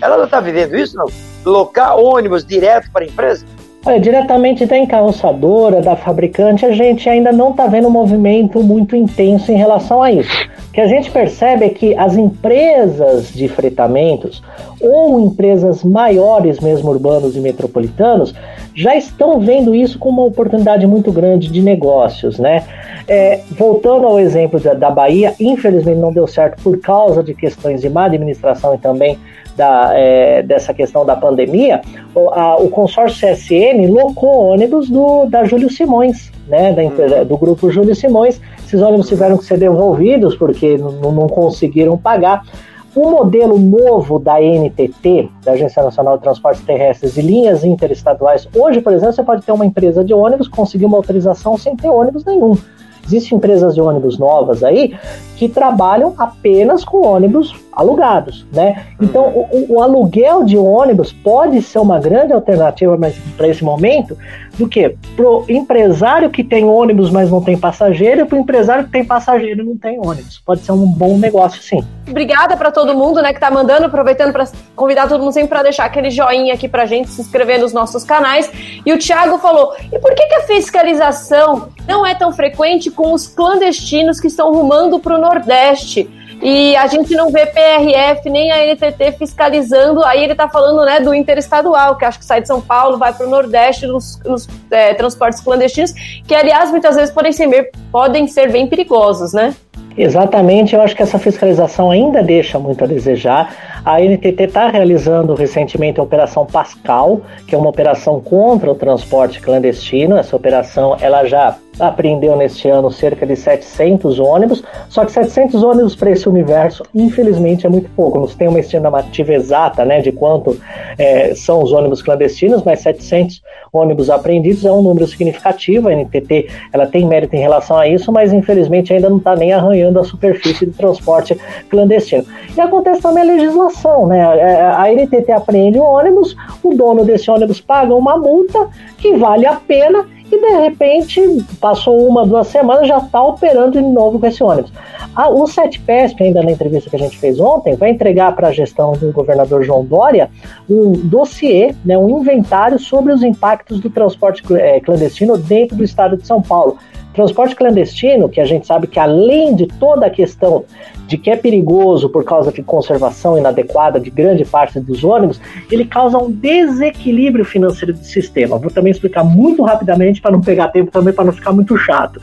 [SPEAKER 3] Ela não está vivendo isso, não? Locar ônibus direto para a empresa?
[SPEAKER 5] Olha, diretamente da encarroçadora, da fabricante, a gente ainda não está vendo um movimento muito intenso em relação a isso. Que a gente percebe é que as empresas de fretamentos, ou empresas maiores mesmo urbanos e metropolitanos, já estão vendo isso como uma oportunidade muito grande de negócios, né? É, voltando ao exemplo da, da, Bahia, infelizmente não deu certo por causa de questões de má administração e também da, é, dessa questão da pandemia. O, a, o consórcio CSN locou ônibus do, da Júlio Simões, né, da empresa, do grupo Júlio Simões. Esses ônibus tiveram que ser devolvidos porque não, não conseguiram pagar. O modelo novo da NTT, da Agência Nacional de Transportes Terrestres e linhas interestaduais, hoje, por exemplo, você pode ter uma empresa de ônibus, conseguir uma autorização sem ter ônibus nenhum. Existem empresas de ônibus novas aí que trabalham apenas com ônibus alugados, né? Então, o, o aluguel de ônibus pode ser uma grande alternativa para esse momento do que pro empresário que tem ônibus, mas não tem passageiro, e pro empresário que tem passageiro e não tem ônibus. Pode ser um bom negócio, sim.
[SPEAKER 2] Obrigada para todo mundo, né, que tá mandando, aproveitando para convidar todo mundo sempre para deixar aquele joinha aqui pra gente, se inscrever nos nossos canais. E o Thiago falou: "E por que que a fiscalização não é tão frequente com os clandestinos que estão rumando para o Nordeste?" E a gente não vê PRF nem a NTT fiscalizando. Aí ele está falando né, do interestadual, que acho que sai de São Paulo, vai para o Nordeste nos, nos é, transportes clandestinos, que aliás muitas vezes podem ser, podem ser bem perigosos, né?
[SPEAKER 5] Exatamente, eu acho que essa fiscalização ainda deixa muito a desejar. A NTT está realizando recentemente a Operação Pascal, que é uma operação contra o transporte clandestino. Essa operação ela já apreendeu neste ano cerca de 700 ônibus, só que 700 ônibus para esse universo, infelizmente, é muito pouco. Não tem uma estimativa exata né, de quanto é, são os ônibus clandestinos, mas 700 ônibus apreendidos é um número significativo. A NTT ela tem mérito em relação a isso, mas infelizmente ainda não está nem arranhando a superfície do transporte clandestino. E acontece também a legislação, né? É, a NTT apreende o ônibus, o dono desse ônibus paga uma multa que vale a pena e de repente passou uma, duas semanas já está operando de novo com esse ônibus. Ah, o SETPESP, ainda na entrevista que a gente fez ontem, vai entregar para a gestão do governador João Dória um dossiê, né, um inventário sobre os impactos do transporte é, clandestino dentro do estado de São Paulo. Transporte clandestino, que a gente sabe que além de toda a questão de que é perigoso por causa de conservação inadequada de grande parte dos ônibus, ele causa um desequilíbrio financeiro do sistema. Vou também explicar muito rapidamente para não pegar tempo também para não ficar muito chato.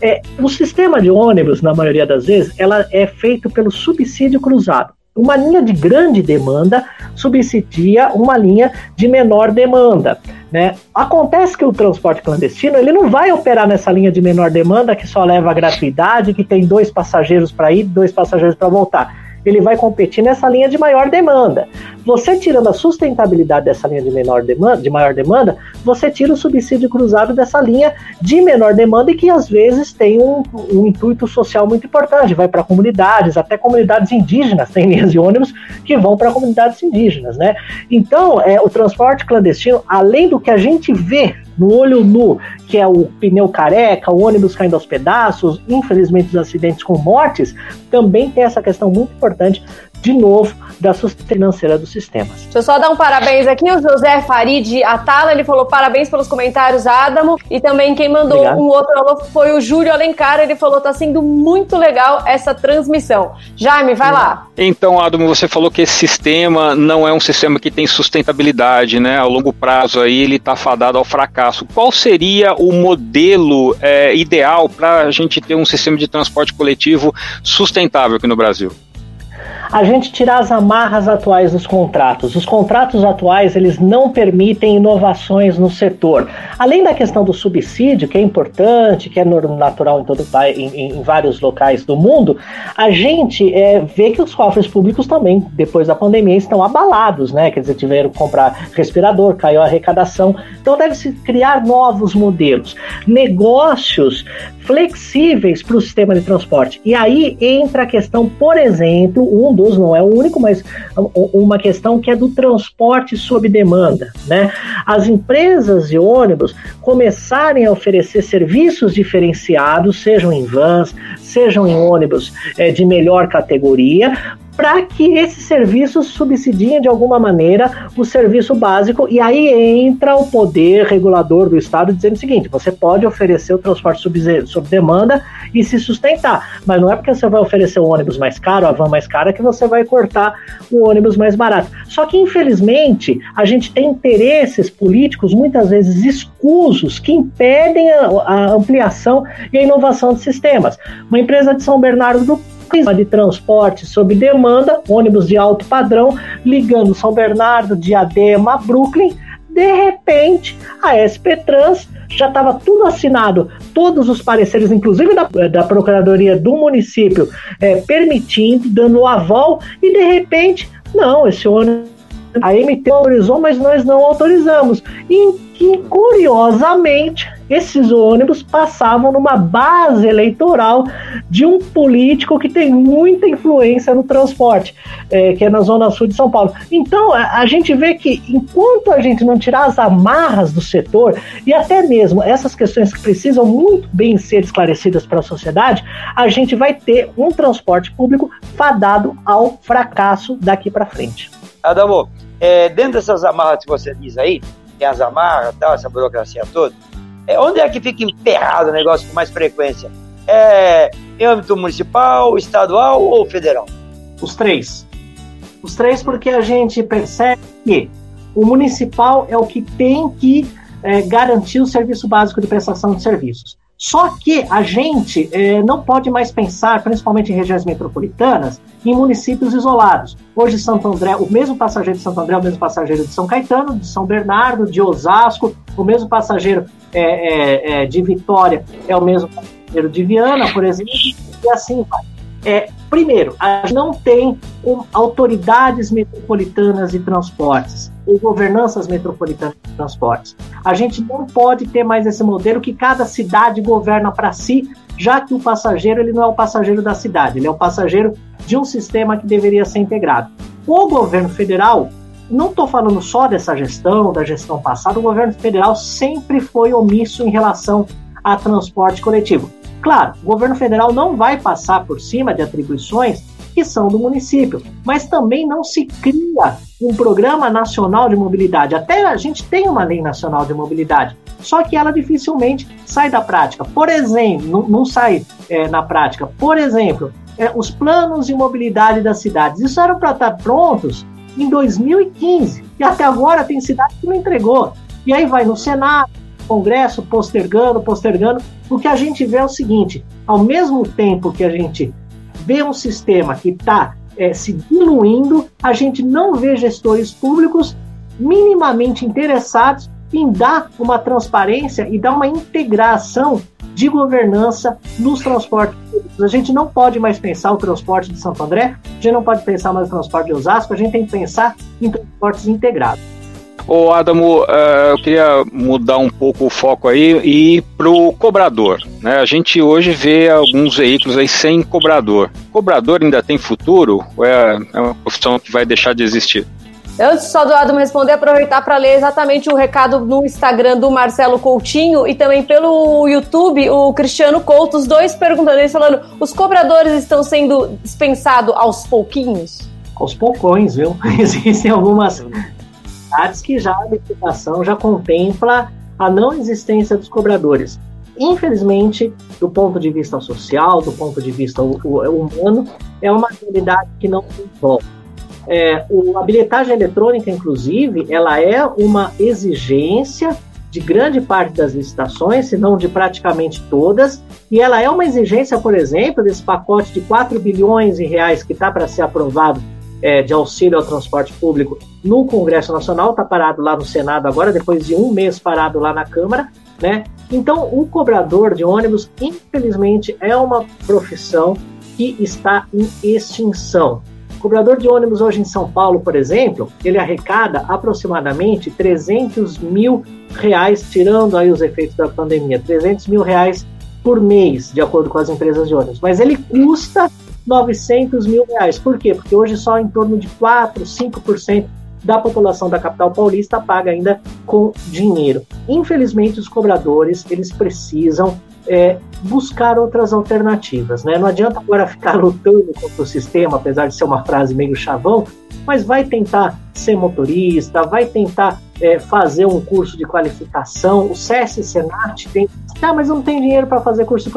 [SPEAKER 5] É, o sistema de ônibus, na maioria das vezes, ela é feito pelo subsídio cruzado. Uma linha de grande demanda subsidia uma linha de menor demanda. Né? Acontece que o transporte clandestino ele não vai operar nessa linha de menor demanda que só leva gratuidade, que tem dois passageiros para ir, dois passageiros para voltar. Ele vai competir nessa linha de maior demanda. Você tirando a sustentabilidade dessa linha de menor demanda, de maior demanda, você tira o subsídio cruzado dessa linha de menor demanda e que às vezes tem um, um intuito social muito importante, vai para comunidades, até comunidades indígenas, tem linhas de ônibus que vão para comunidades indígenas, né? Então, é, o transporte clandestino, além do que a gente vê no olho nu, que é o pneu careca, o ônibus caindo aos pedaços, infelizmente os acidentes com mortes, também tem essa questão muito importante de novo, da sustentabilidade financeira dos sistemas.
[SPEAKER 2] Deixa eu só dar um parabéns aqui, o José Farid Atala, ele falou parabéns pelos comentários, Adamo, e também quem mandou Obrigado. um outro alô foi o Júlio Alencar, ele falou, tá sendo muito legal essa transmissão. Jaime, vai lá.
[SPEAKER 4] Então, Adamo, você falou que esse sistema não é um sistema que tem sustentabilidade, né? A longo prazo aí ele tá fadado ao fracasso. Qual seria o modelo é, ideal para a gente ter um sistema de transporte coletivo sustentável aqui no Brasil?
[SPEAKER 5] A gente tirar as amarras atuais dos contratos. Os contratos atuais eles não permitem inovações no setor. Além da questão do subsídio, que é importante, que é natural em, todo, em, em vários locais do mundo, a gente é, vê que os cofres públicos também, depois da pandemia, estão abalados, né? Quer dizer, tiveram que comprar respirador, caiu a arrecadação. Então deve-se criar novos modelos. Negócios flexíveis para o sistema de transporte. E aí entra a questão, por exemplo, um dos, não é o único, mas uma questão que é do transporte sob demanda. Né? As empresas de ônibus começarem a oferecer serviços diferenciados, sejam em vans, sejam em ônibus é, de melhor categoria, para que esses serviços subsidiem de alguma maneira o serviço básico e aí entra o poder regulador do Estado dizendo o seguinte: você pode oferecer o transporte sob, sob demanda e se sustentar, mas não é porque você vai oferecer o ônibus mais caro, a van mais cara, que você vai cortar o ônibus mais barato. Só que, infelizmente, a gente tem interesses políticos muitas vezes escusos que impedem a, a ampliação e a inovação de sistemas. Uma empresa de São Bernardo do de transporte sob demanda, ônibus de alto padrão, ligando São Bernardo, Diadema Brooklyn. De repente, a SP Trans já estava tudo assinado, todos os pareceres, inclusive da, da Procuradoria do município, é, permitindo, dando o aval, e de repente, não, esse ônibus a MT autorizou, mas nós não autorizamos. E curiosamente, esses ônibus passavam numa base eleitoral de um político que tem muita influência no transporte, é, que é na Zona Sul de São Paulo. Então, a, a, gente vê que enquanto a gente não tirar as amarras do setor, e até mesmo essas questões que precisam muito bem ser esclarecidas para a sociedade, a gente vai ter um transporte público fadado ao fracasso daqui para frente.
[SPEAKER 3] Adamo, é, dentro dessas amarras que você diz aí, tem as amarras, tal, essa burocracia toda, é, onde é que fica emperrado o negócio com mais frequência? É em âmbito municipal, estadual ou federal?
[SPEAKER 5] Os três. Os três porque a gente percebe que o municipal é o que tem que é, garantir o serviço básico de prestação de serviços. Só que a gente é, não pode mais pensar, principalmente em regiões metropolitanas, em municípios isolados. Hoje, Santo André, o mesmo passageiro de Santo André é o mesmo passageiro de São Caetano, de São Bernardo, de Osasco, o mesmo passageiro é, é de Vitória é o mesmo passageiro de Viana, por exemplo, e assim vai. É, primeiro, a gente não tem um, autoridades metropolitanas de transportes ou governanças metropolitanas de transportes. A gente não pode ter mais esse modelo que cada cidade governa para si, já que o passageiro ele não é o passageiro da cidade, ele é o passageiro de um sistema que deveria ser integrado. O governo federal, não estou falando só dessa gestão, da gestão passada, o governo federal sempre foi omisso em relação a transporte coletivo. Claro, o governo federal não vai passar por cima de atribuições que são do município, mas também não se cria um programa nacional de mobilidade. Até a gente tem uma lei nacional de mobilidade, só que ela dificilmente sai da prática. Por exemplo, não, não sai é, na prática. Por exemplo, é, os planos de mobilidade das cidades. Isso eram para estar prontos em 2015 e até agora tem cidade que não entregou. E aí vai no Senado, Congresso postergando, postergando. O que a gente vê é o seguinte: ao mesmo tempo que a gente vê um sistema que está é, se diluindo, a gente não vê gestores públicos minimamente interessados em dar uma transparência e dar uma integração de governança nos transportes públicos. A gente não pode mais pensar o transporte de Santo André, a gente não pode pensar mais o transporte de Osasco, a gente tem que pensar em transportes integrados.
[SPEAKER 4] Ô Adamo, uh, eu queria mudar um pouco o foco aí e ir pro cobrador. Né? A gente hoje vê alguns veículos aí sem cobrador. Cobrador ainda tem futuro ou é, é uma profissão que vai deixar de existir?
[SPEAKER 2] Antes só do Adamo responder, aproveitar para ler exatamente o recado no Instagram do Marcelo Coutinho e também pelo YouTube, o Cristiano Couto, os dois perguntando, eles falando, os cobradores estão sendo dispensados aos pouquinhos?
[SPEAKER 5] Aos poucões, viu? [laughs] Existem algumas cidades que já a legislação já contempla a não existência dos cobradores. Infelizmente, do ponto de vista social, do ponto de vista humano, é uma realidade que não tem volta. É, a bilhetagem eletrônica, inclusive, ela é uma exigência de grande parte das licitações, se não de praticamente todas, e ela é uma exigência, por exemplo, desse pacote de 4 bilhões de reais que está para ser aprovado é, de auxílio ao transporte público no Congresso Nacional, está parado lá no Senado agora, depois de um mês parado lá na Câmara, né? Então, o cobrador de ônibus, infelizmente, é uma profissão que está em extinção. O cobrador de ônibus hoje em São Paulo, por exemplo, ele arrecada aproximadamente 300 mil reais, tirando aí os efeitos da pandemia, 300 mil reais por mês, de acordo com as empresas de ônibus. Mas ele custa 900 mil reais. Por quê? Porque hoje só em torno de 4, 5% da população da capital paulista paga ainda com dinheiro. Infelizmente, os cobradores eles precisam é, buscar outras alternativas. Né? Não adianta agora ficar lutando contra o sistema, apesar de ser uma frase meio chavão, mas vai tentar ser motorista, vai tentar é, fazer um curso de qualificação. O SESC Senat tem. Ah, mas não tem dinheiro para fazer curso de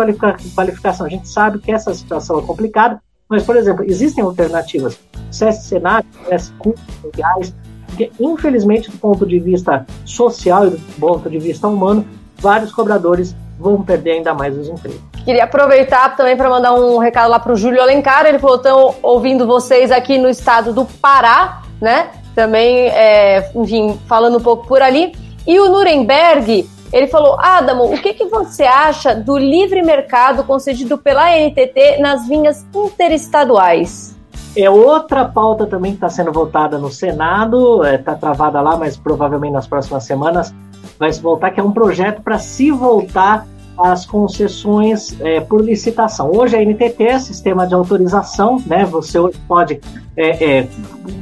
[SPEAKER 5] qualificação. A gente sabe que essa situação é complicada, mas, por exemplo, existem alternativas. O SESC Senat oferece cursos legais, porque, infelizmente, do ponto de vista social e do ponto de vista humano, vários cobradores vão perder ainda mais os empregos.
[SPEAKER 2] Queria aproveitar também para mandar um recado lá para o Júlio Alencar. Ele falou: estão ouvindo vocês aqui no estado do Pará, né? Também, é, enfim, falando um pouco por ali. E o Nuremberg, ele falou: Adamo, o que, que você acha do livre mercado concedido pela NTT nas linhas interestaduais?
[SPEAKER 5] É outra pauta também que está sendo votada no Senado, está é, travada lá, mas provavelmente nas próximas semanas vai se voltar, que é um projeto para se voltar às concessões é, por licitação. Hoje a NTT é sistema de autorização, né? Você pode é, é,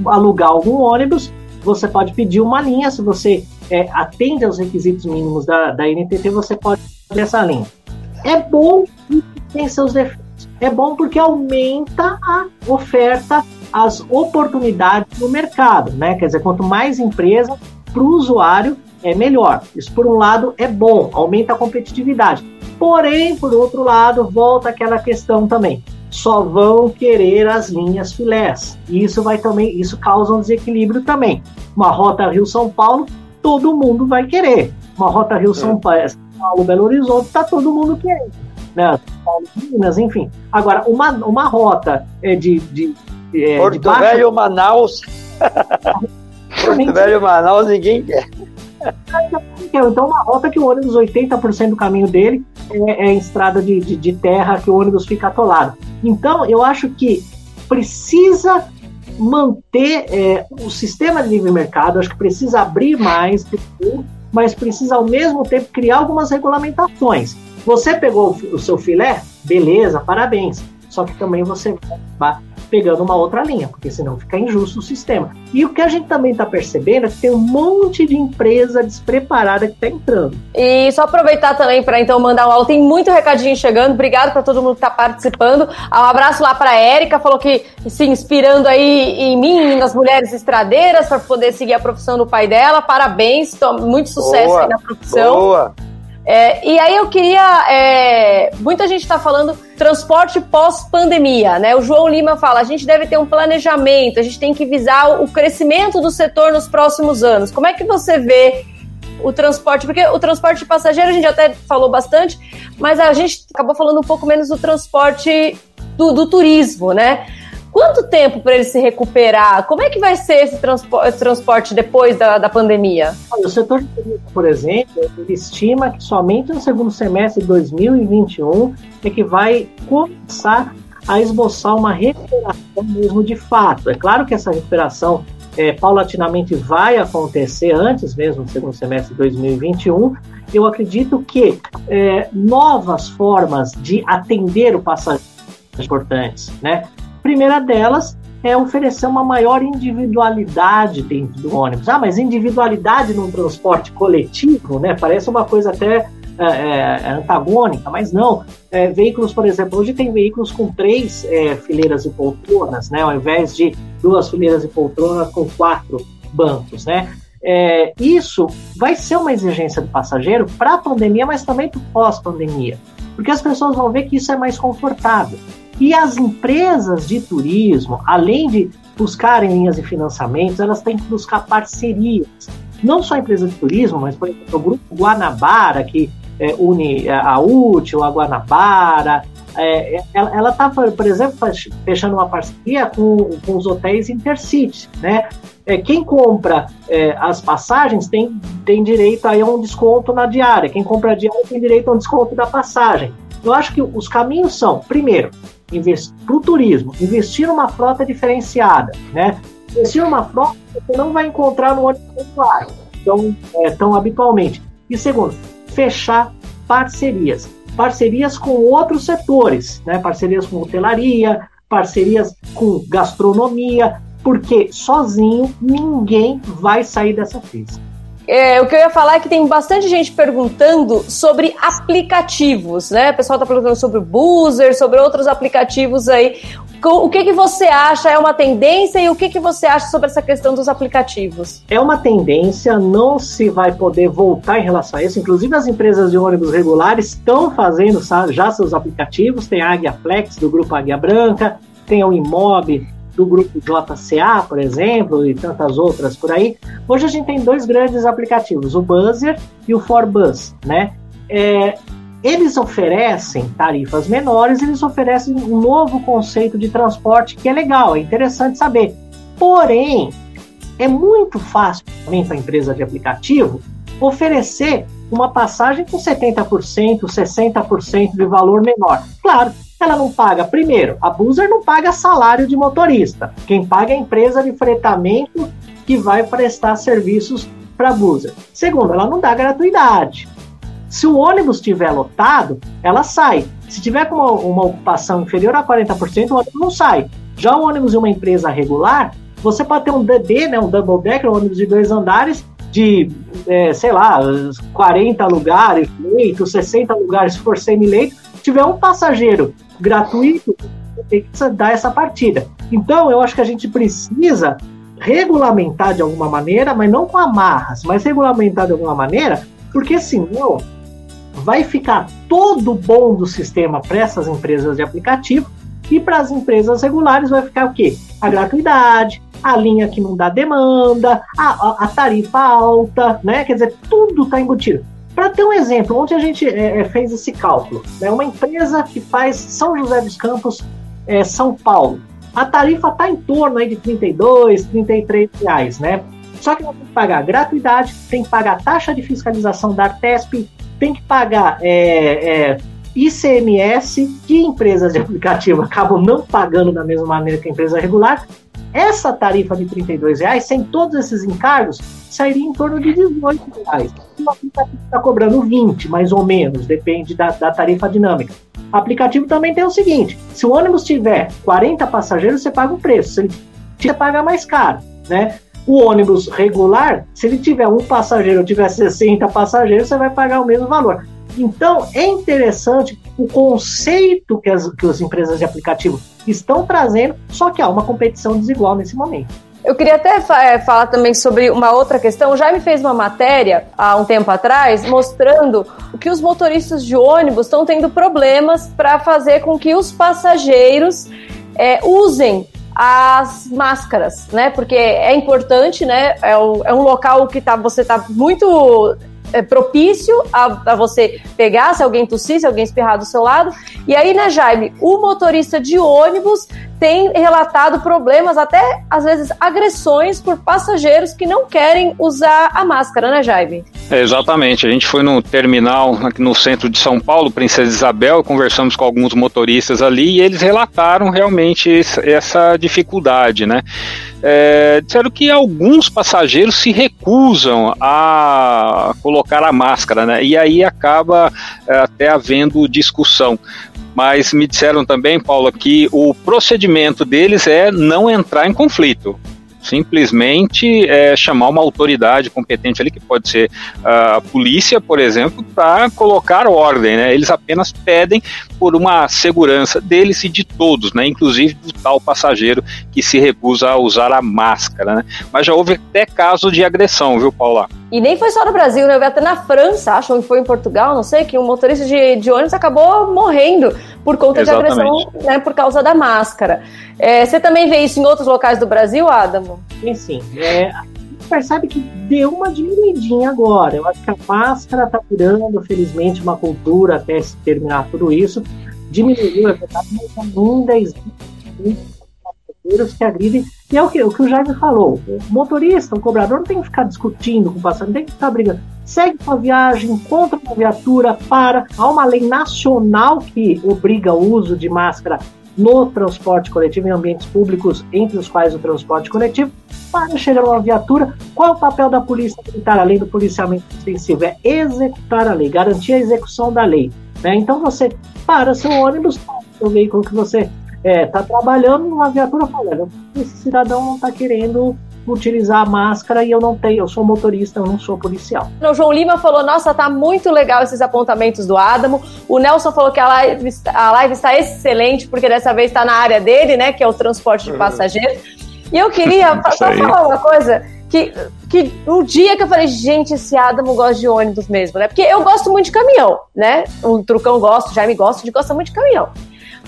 [SPEAKER 5] alugar algum ônibus, você pode pedir uma linha, se você é, atende aos requisitos mínimos da, da NTT, você pode fazer essa linha. É bom e tem seus defeitos. É bom porque aumenta a oferta, as oportunidades no mercado, né? Quer dizer, quanto mais empresa para o usuário, é melhor. Isso, por um lado, é bom, aumenta a competitividade. Porém, por outro lado, volta aquela questão também. Só vão querer as linhas filés. E isso vai também, isso causa um desequilíbrio também. Uma rota Rio-São Paulo, todo mundo vai querer. Uma rota Rio-São é. Paulo, Belo Horizonte, tá todo mundo querendo. Né? São Paulo, Minas, enfim. Agora, uma, uma rota é de, de,
[SPEAKER 3] é, Porto de baixo... Velho, Manaus. [laughs] Porto Velho, Manaus, ninguém quer.
[SPEAKER 5] Então, uma rota que o ônibus, 80% do caminho dele é, é estrada de, de, de, terra, que o ônibus fica atolado. Então, eu acho que precisa manter é, o sistema de livre mercado, acho que precisa abrir mais, mas precisa ao mesmo tempo criar algumas regulamentações. Você pegou o seu filé? Beleza, parabéns. Só que também você vai pegando uma outra linha, porque senão fica injusto o sistema. E o que a gente também está percebendo é que tem um monte de empresa despreparada que está entrando.
[SPEAKER 2] E só aproveitar também para então mandar um alto, tem muito recadinho chegando. Obrigado para todo mundo que está participando. Um abraço lá para Érica, falou que se inspirando aí em mim, nas mulheres estradeiras, para poder seguir a profissão do pai dela. Parabéns, muito sucesso boa, aí na profissão. Boa. É, e aí eu queria. É, muita gente está falando transporte pós-pandemia, né? O João Lima fala: a gente deve ter um planejamento, a gente tem que visar o crescimento do setor nos próximos anos. Como é que você vê o transporte? Porque o transporte de passageiro a gente até falou bastante, mas a gente acabou falando um pouco menos do transporte do, do turismo, né? Quanto tempo para ele se recuperar? Como é que vai ser esse transporte, depois da, da pandemia?
[SPEAKER 5] O setor de turismo, por exemplo, ele estima que somente no segundo semestre de 2021 é que vai começar a esboçar uma recuperação mesmo de fato. É claro que essa recuperação é, paulatinamente vai acontecer antes mesmo do segundo semestre de 2021. Eu acredito que é, novas formas de atender o passageiro importantes, né? Primeira delas é oferecer uma maior individualidade dentro do ônibus. Ah, mas individualidade num transporte coletivo, né? Parece uma coisa até é, é, é, antagônica, mas não. É, veículos, por exemplo, hoje tem veículos com três é, fileiras de poltronas, né? Ao invés de duas fileiras de poltronas com quatro bancos, né? É, isso vai ser uma exigência do passageiro para a pandemia, mas também para pós-pandemia, porque as pessoas vão ver que isso é mais confortável. E as empresas de turismo, além de buscarem linhas de financiamento, elas têm que buscar parcerias. Não só a empresa de turismo, mas, por exemplo, o Grupo Guanabara, que é, une a Útil, a Guanabara, é, ela está, por exemplo, fechando uma parceria com, com os hotéis Intercity, né? É, quem compra é, as passagens tem, tem direito a um desconto na diária. Quem compra a diária tem direito a um desconto da passagem. Eu acho que os caminhos são, primeiro, para o turismo, investir numa frota diferenciada, né? Investir numa frota que você não vai encontrar no ônibus popular tão, é, tão habitualmente. E segundo, fechar parcerias. Parcerias com outros setores, né? Parcerias com hotelaria, parcerias com gastronomia, porque sozinho ninguém vai sair dessa crise.
[SPEAKER 2] É, o que eu ia falar é que tem bastante gente perguntando sobre aplicativos, né? O pessoal está perguntando sobre o Boozer, sobre outros aplicativos aí. O que, que você acha é uma tendência e o que, que você acha sobre essa questão dos aplicativos?
[SPEAKER 5] É uma tendência, não se vai poder voltar em relação a isso. Inclusive, as empresas de ônibus regulares estão fazendo já seus aplicativos. Tem a Águia Flex, do grupo Águia Branca, tem o Imob, do grupo JCA, por exemplo, e tantas outras por aí. Hoje a gente tem dois grandes aplicativos, o Buzzer e o Forbus, né? É, eles oferecem tarifas menores, eles oferecem um novo conceito de transporte que é legal, é interessante saber. Porém, é muito fácil também para a empresa de aplicativo oferecer uma passagem com 70%, 60% de valor menor. Claro, ela não paga, primeiro, a Boozer não paga salário de motorista. Quem paga é a empresa de fretamento que vai prestar serviços para a Boozer. Segundo, ela não dá gratuidade. Se o ônibus estiver lotado, ela sai. Se tiver com uma, uma ocupação inferior a 40%, o ônibus não sai. Já o ônibus de uma empresa regular, você pode ter um DD, né, um double decker, um ônibus de dois andares, de, é, sei lá, 40 lugares, leitos, 60 lugares, se for semi-leito, tiver um passageiro gratuito, tem que dar essa partida. Então, eu acho que a gente precisa regulamentar de alguma maneira, mas não com amarras, mas regulamentar de alguma maneira, porque senão vai ficar todo bom do sistema para essas empresas de aplicativo e para as empresas regulares vai ficar o quê? A gratuidade, a linha que não dá demanda, a, a, tarifa alta, né? Quer dizer, tudo está embutido. Para ter um exemplo, onde a gente é, é, fez esse cálculo, né? uma empresa que faz São José dos Campos, é, São Paulo, a tarifa está em torno aí de 32, 33 reais, né? Só que ela tem que pagar gratuidade, tem que pagar taxa de fiscalização da Artesp, tem que pagar é, é, ICMS, que empresas de aplicativo [laughs] acabam não pagando da mesma maneira que a empresa regular. Essa tarifa de R$ reais, sem todos esses encargos, sairia em torno de R$ reais. O aplicativo está cobrando 20, mais ou menos, depende da, da tarifa dinâmica. O aplicativo também tem o seguinte: se o ônibus tiver 40 passageiros, você paga o preço. Se ele você paga mais caro, né? O ônibus regular, se ele tiver um passageiro ou tiver 60 passageiros, você vai pagar o mesmo valor. Então, é interessante o conceito que as, que as empresas de aplicativo estão trazendo, só que há uma competição desigual nesse momento.
[SPEAKER 2] Eu queria até é, falar também sobre uma outra questão. O Jaime fez uma matéria há um tempo atrás mostrando que os motoristas de ônibus estão tendo problemas para fazer com que os passageiros é, usem as máscaras, né? Porque é importante, né? É, é um local que tá, você está muito é, propício a, a, você pegar se alguém tossir, se alguém espirrar do seu lado. E aí, né, Jaime, o motorista de ônibus tem relatado problemas, até às vezes agressões por passageiros que não querem usar a máscara, né, Jaime?
[SPEAKER 4] É, exatamente. A gente foi no terminal aqui no centro de São Paulo, Princesa Isabel, conversamos com alguns motoristas ali e eles relataram realmente essa dificuldade, né? É, disseram que alguns passageiros se recusam a colocar a máscara, né? E aí acaba é, até havendo discussão mas me disseram também, Paulo, que o procedimento deles é não entrar em conflito simplesmente é, chamar uma autoridade competente ali, que pode ser a polícia, por exemplo, para colocar ordem. Né? Eles apenas pedem por uma segurança deles e de todos, né? inclusive do tal passageiro que se recusa a usar a máscara. Né? Mas já houve até caso de agressão, viu, Paula?
[SPEAKER 2] E nem foi só no Brasil, né? Eu vi até na França, acho que foi em Portugal, não sei, que um motorista de, de ônibus acabou morrendo por conta Exatamente. de agressão, né, por causa da máscara. É, você também vê isso em outros locais do Brasil, Adamo?
[SPEAKER 5] Sim, sim. É, a gente percebe que deu uma diminuidinha agora. Eu acho que a máscara está virando, felizmente, uma cultura até se terminar tudo isso. Diminuiu, é verdade, mas ainda existe passageiros que agridem. E é o que, o que o Jaime falou: o motorista, o cobrador, não tem que ficar discutindo com o passageiro, não tem que ficar brigando. Segue sua viagem, encontra uma viatura, para. Há uma lei nacional que obriga o uso de máscara no transporte coletivo, em ambientes públicos, entre os quais o transporte coletivo, para chegar uma viatura. Qual é o papel da polícia militar, além do policiamento extensivo? É executar a lei, garantir a execução da lei. Né? Então você para seu ônibus, seu veículo que você é, tá trabalhando numa viatura falando, esse cidadão não está querendo utilizar a máscara e eu não tenho, eu sou motorista, eu não sou policial.
[SPEAKER 2] O João Lima falou: nossa, tá muito legal esses apontamentos do Adamo. O Nelson falou que a live, a live está excelente, porque dessa vez está na área dele, né? Que é o transporte de uhum. passageiros. E eu queria [laughs] só falar uma coisa. Que, que um dia que eu falei, gente, esse Adamo gosta de ônibus mesmo, né? Porque eu gosto muito de caminhão, né? O Trucão gosta, o Jaime gosta, de gosta muito de caminhão.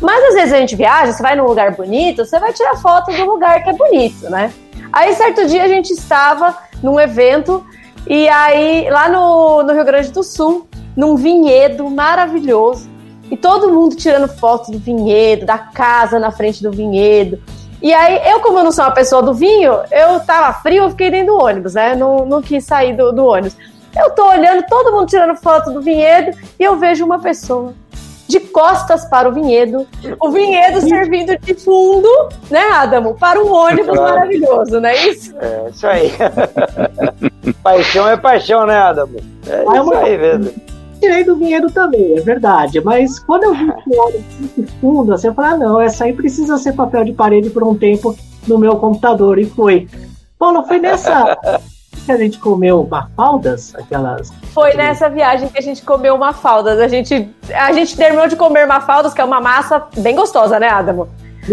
[SPEAKER 2] Mas às vezes a gente viaja, você vai num lugar bonito, você vai tirar foto do lugar que é bonito, né? Aí certo dia a gente estava num evento e aí lá no, no Rio Grande do Sul, num vinhedo maravilhoso, e todo mundo tirando fotos do vinhedo, da casa na frente do vinhedo. E aí, eu, como eu não sou uma pessoa do vinho, eu tava frio, eu fiquei dentro do ônibus, né? Não, não quis sair do, do ônibus. Eu tô olhando todo mundo tirando foto do vinhedo e eu vejo uma pessoa de costas para o vinhedo, o vinhedo servindo de fundo, né, Adamo, para um ônibus claro. maravilhoso, não é isso?
[SPEAKER 3] É, isso aí. [laughs] paixão é paixão, né, Adamo? É ah, isso aí mesmo.
[SPEAKER 5] Tirei do vinhedo também, é verdade. Mas quando eu vi [laughs] o ônibus fundo, assim, eu falei, ah, não, essa aí precisa ser papel de parede por um tempo no meu computador. E foi. Paulo, foi nessa [laughs] que a gente comeu mafaldas, aquelas.
[SPEAKER 2] Foi nessa viagem que a gente comeu mafaldas. A gente, a gente terminou de comer mafaldas, que é uma massa bem gostosa, né, Adamo?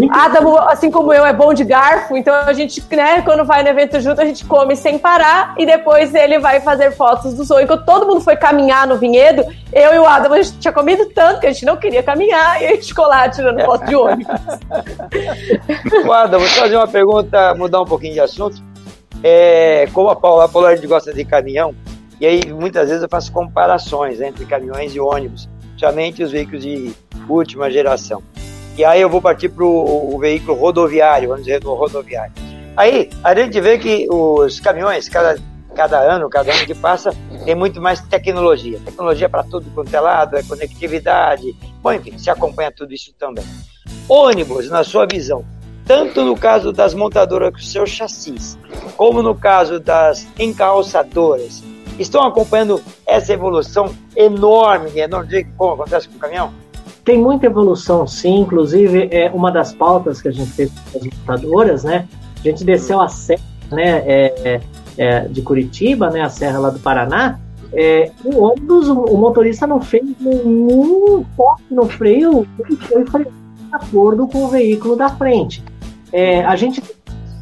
[SPEAKER 2] Adamo, assim como eu, é bom de garfo, então a gente, né, quando vai no evento junto, a gente come sem parar e depois ele vai fazer fotos do sonho. Quando todo mundo foi caminhar no vinhedo, eu e o Adamo, a gente tinha comido tanto que a gente não queria caminhar e a gente ficou lá tirando foto de ônibus. [laughs]
[SPEAKER 3] o Adamo, vou fazer uma pergunta, mudar um pouquinho de assunto é, como a Paula, a Paula gosta de caminhão, e aí muitas vezes eu faço comparações entre caminhões e ônibus, somente os veículos de última geração. E aí eu vou partir para o veículo rodoviário, vamos dizer, do rodoviário. Aí a gente vê que os caminhões, cada, cada ano, cada ano que passa, tem muito mais tecnologia. Tecnologia para tudo quanto é lado, é conectividade, bom, enfim, se acompanha tudo isso também. Ônibus, na sua visão, tanto no caso das montadoras com seus chassis, como no caso das encalçadoras, estão acompanhando essa evolução enorme, enorme, como acontece com o caminhão?
[SPEAKER 5] Tem muita evolução, sim. Inclusive, é uma das pautas que a gente fez com as montadoras, né? A gente desceu a serra, né? É, é, de Curitiba, né? A serra lá do Paraná. É, o ônibus, o, motorista não fez nenhum toque no freio, ele foi de acordo com o veículo da frente. É, a gente tem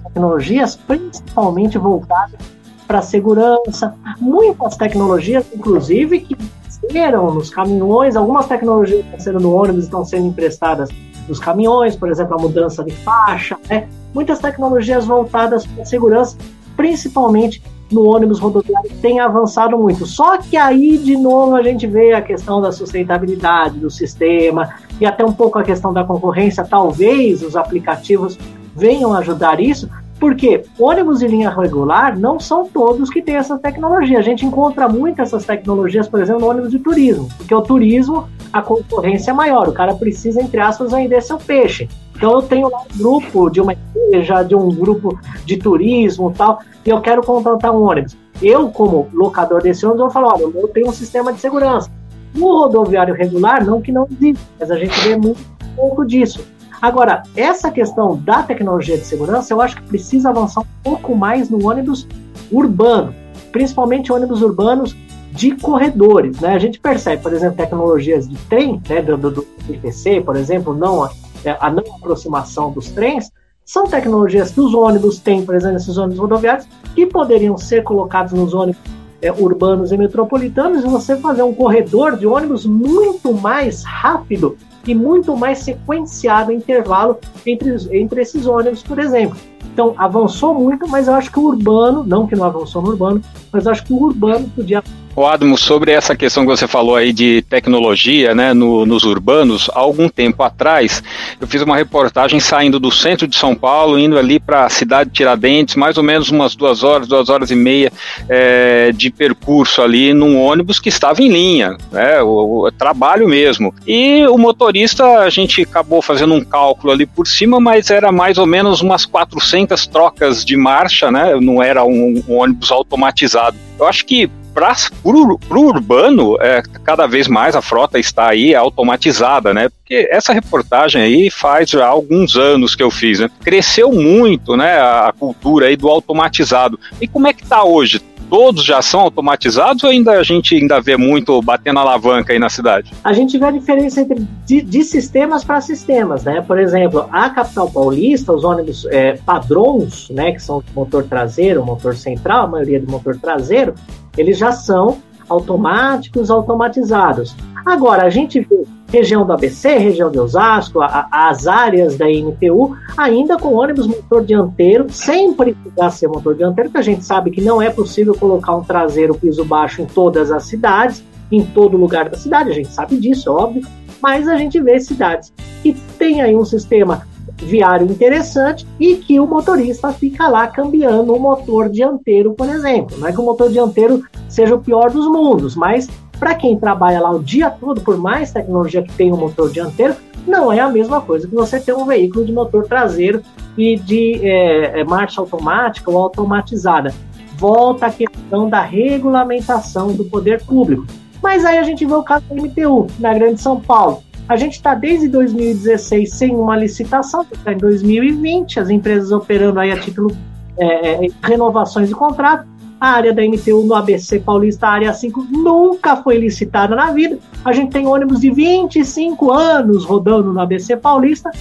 [SPEAKER 5] tecnologias principalmente voltadas para segurança, muitas tecnologias, inclusive, que nasceram nos caminhões, algumas tecnologias que nasceram no ônibus estão sendo emprestadas nos caminhões, por exemplo, a mudança de faixa, né? muitas tecnologias voltadas para segurança, principalmente no ônibus rodoviário, tem avançado muito. Só que aí, de novo, a gente vê a questão da sustentabilidade do sistema, e até um pouco a questão da concorrência, talvez os aplicativos venham ajudar isso, porque ônibus de linha regular não são todos que têm essa tecnologia. A gente encontra muito essas tecnologias, por exemplo, no ônibus de turismo, porque o turismo, a concorrência é maior, o cara precisa, entre aspas, vender seu peixe. Então eu tenho lá um grupo de uma igreja, de um grupo de turismo tal, e eu quero contratar um ônibus. Eu, como locador desse ônibus, eu falo, olha, eu tenho um sistema de segurança. No rodoviário regular, não que não existe, mas a gente vê muito pouco disso. Agora, essa questão da tecnologia de segurança, eu acho que precisa avançar um pouco mais no ônibus urbano, principalmente ônibus urbanos de corredores. Né? A gente percebe, por exemplo, tecnologias de trem, né, do, do, do IPC, por exemplo, não a, a não aproximação dos trens, são tecnologias que os ônibus têm, por exemplo, esses ônibus rodoviários, que poderiam ser colocados nos ônibus é, urbanos e metropolitanos e você fazer um corredor de ônibus muito mais rápido e muito mais sequenciado intervalo entre, entre esses ônibus, por exemplo. Então, avançou muito, mas eu acho que o urbano, não que não avançou no urbano, mas eu acho que o urbano podia
[SPEAKER 4] o Admo, sobre essa questão que você falou aí de tecnologia né, no, nos urbanos, há algum tempo atrás eu fiz uma reportagem saindo do centro de São Paulo, indo ali para a cidade de Tiradentes, mais ou menos umas duas horas, duas horas e meia é, de percurso ali num ônibus que estava em linha, né, o, o, trabalho mesmo. E o motorista, a gente acabou fazendo um cálculo ali por cima, mas era mais ou menos umas 400 trocas de marcha, né, não era um, um ônibus automatizado. Eu acho que para o urbano, é, cada vez mais a frota está aí automatizada, né? Porque essa reportagem aí faz já alguns anos que eu fiz, né? Cresceu muito, né, a cultura aí do automatizado. E como é que está hoje? todos já são automatizados ou ainda a gente ainda vê muito batendo alavanca aí na cidade?
[SPEAKER 5] A gente vê a diferença entre de, de sistemas para sistemas, né? Por exemplo, a capital paulista, os ônibus é, padrões, né, que são motor traseiro, motor central, a maioria do motor traseiro, eles já são automáticos, automatizados. Agora, a gente vê região do ABC, região de Osasco, a, as áreas da MTU, ainda com ônibus motor dianteiro, sem precisar ser motor dianteiro, porque a gente sabe que não é possível colocar um traseiro piso baixo em todas as cidades, em todo lugar da cidade, a gente sabe disso, óbvio, mas a gente vê cidades que tem aí um sistema viário interessante e que o motorista fica lá cambiando o motor dianteiro, por exemplo. Não é que o motor dianteiro seja o pior dos mundos, mas para quem trabalha lá o dia todo, por mais tecnologia que tem o motor dianteiro, não é a mesma coisa que você ter um veículo de motor traseiro e de é, é marcha automática ou automatizada. Volta a questão da regulamentação do poder público. Mas aí a gente vê o caso da MTU, na Grande São Paulo. A gente está desde 2016 sem uma licitação, está em 2020, as empresas operando aí a título é, é, renovações de contrato. A área da MTU no ABC Paulista, a área 5, nunca foi licitada na vida. A gente tem ônibus de 25 anos rodando no ABC Paulista,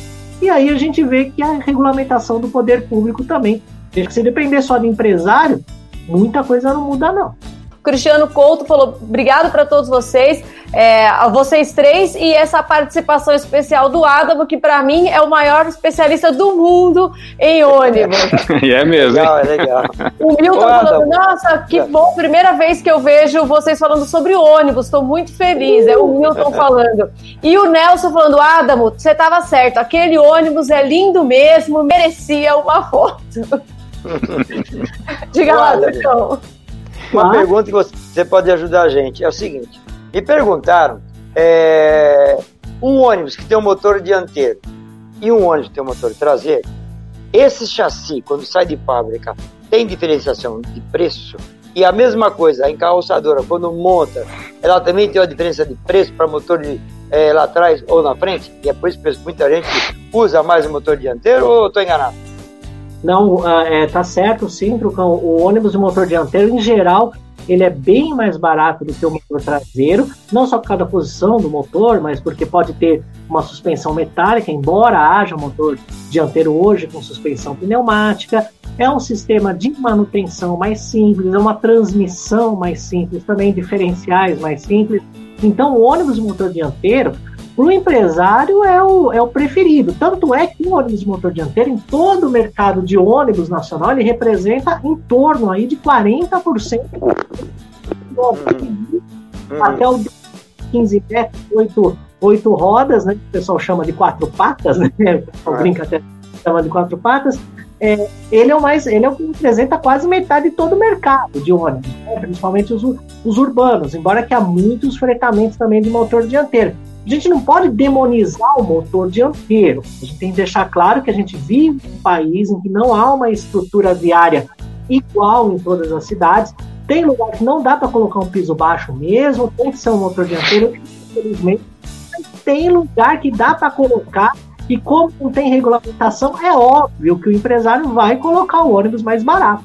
[SPEAKER 5] e aí a gente vê que a regulamentação do poder público também. Se depender só de empresário, muita coisa não muda, não.
[SPEAKER 2] Cristiano Couto falou: obrigado para todos vocês, é, a vocês três, e essa participação especial do Adamo, que para mim é o maior especialista do mundo em ônibus. [laughs]
[SPEAKER 4] e é mesmo.
[SPEAKER 3] Legal, é legal.
[SPEAKER 2] O Milton falou: nossa, que bom, primeira vez que eu vejo vocês falando sobre ônibus, estou muito feliz. É o Milton [laughs] falando. E o Nelson falando: Adamo, você estava certo, aquele ônibus é lindo mesmo, merecia uma foto. [laughs] Diga lá, Adamo.
[SPEAKER 3] Uma pergunta que você pode ajudar a gente é o seguinte: me perguntaram, é, um ônibus que tem um motor dianteiro e um ônibus que tem um motor traseiro, esse chassi, quando sai de fábrica, tem diferenciação de preço? E a mesma coisa, a encarroçadora, quando monta, ela também tem uma diferença de preço para motor de, é, lá atrás ou na frente? E é por isso que muita gente usa mais o motor dianteiro ou estou enganado?
[SPEAKER 5] Não, é, tá certo sim, Trucão. O ônibus de motor dianteiro, em geral, ele é bem mais barato do que o motor traseiro, não só por causa da posição do motor, mas porque pode ter uma suspensão metálica, embora haja um motor dianteiro hoje com suspensão pneumática. É um sistema de manutenção mais simples, é uma transmissão mais simples, também diferenciais mais simples. Então, o ônibus de motor dianteiro, para o empresário é o, é o preferido. Tanto é que o ônibus de motor dianteiro, em todo o mercado de ônibus nacional, ele representa em torno aí de 40% do até o 15 metros, 8, oito rodas, né? O pessoal chama de quatro patas, né? [laughs] O pessoal é. brinca até chama de quatro patas. É, ele é o mais, ele é o que representa quase metade de todo o mercado de ônibus, né? principalmente os, os urbanos, embora que há muitos fretamentos também de motor dianteiro. A gente não pode demonizar o motor dianteiro. A gente tem que deixar claro que a gente vive em um país em que não há uma estrutura viária igual em todas as cidades. Tem lugar que não dá para colocar um piso baixo mesmo, tem que ser um motor dianteiro, infelizmente. Tem lugar que dá para colocar e como não tem regulamentação, é óbvio que o empresário vai colocar o ônibus mais barato.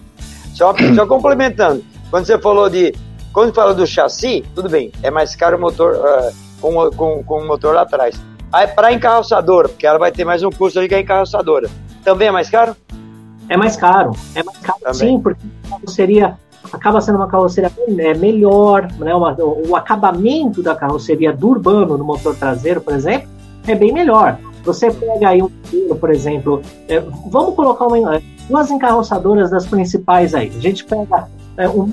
[SPEAKER 3] Só, só complementando, quando você falou de. Quando fala do chassi, tudo bem, é mais caro o motor uh, com, com, com o motor lá atrás. Aí para encarroçadora, porque ela vai ter mais um custo ali que a encarroçadora. Também é mais caro?
[SPEAKER 5] É mais caro. É mais caro Também. sim, porque a carroceria acaba sendo uma carroceria é, melhor, né? Uma, o, acabamento da carroceria do urbano no motor traseiro, por exemplo, é bem melhor. Você pega aí um por exemplo, é, vamos colocar uma, é, duas encarroçadoras das principais aí. A gente pega é, um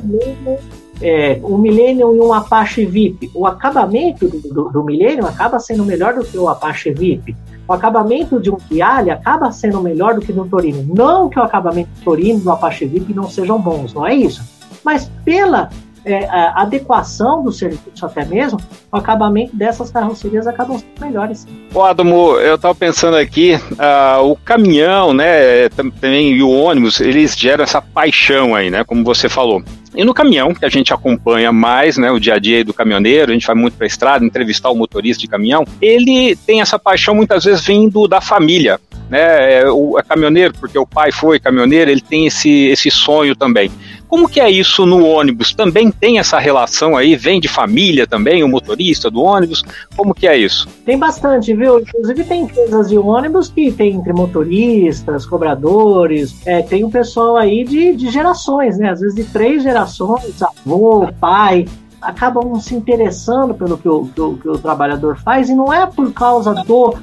[SPEAKER 5] é, um Millennium e um Apache VIP. O acabamento do, do, do Millennium acaba sendo melhor do que o Apache VIP. O acabamento de um Piale acaba sendo melhor do que do Torino. Não que o acabamento do Torino e do Apache VIP não sejam bons, não é isso. Mas pela é, adequação do serviço até mesmo, o acabamento dessas carrocerias acabam sendo melhores.
[SPEAKER 4] Ô Adamo, eu estava pensando aqui, uh, o caminhão, né, também e o ônibus, eles geram essa paixão aí, né, como você falou. E no caminhão, que a gente acompanha mais, né, o dia a dia do caminhoneiro, a gente vai muito para a estrada, entrevistar o motorista de caminhão, ele tem essa paixão muitas vezes vindo da família, né, é, o, é caminhoneiro porque o pai foi caminhoneiro, ele tem esse, esse sonho também. Como que é isso no ônibus? Também tem essa relação aí? Vem de família também, o motorista do ônibus? Como que é isso?
[SPEAKER 5] Tem bastante, viu? Inclusive tem empresas de ônibus que tem entre motoristas, cobradores, é, tem um pessoal aí de, de gerações, né? Às vezes de três gerações, avô, pai, acabam se interessando pelo que o, que o, que o trabalhador faz e não é por causa do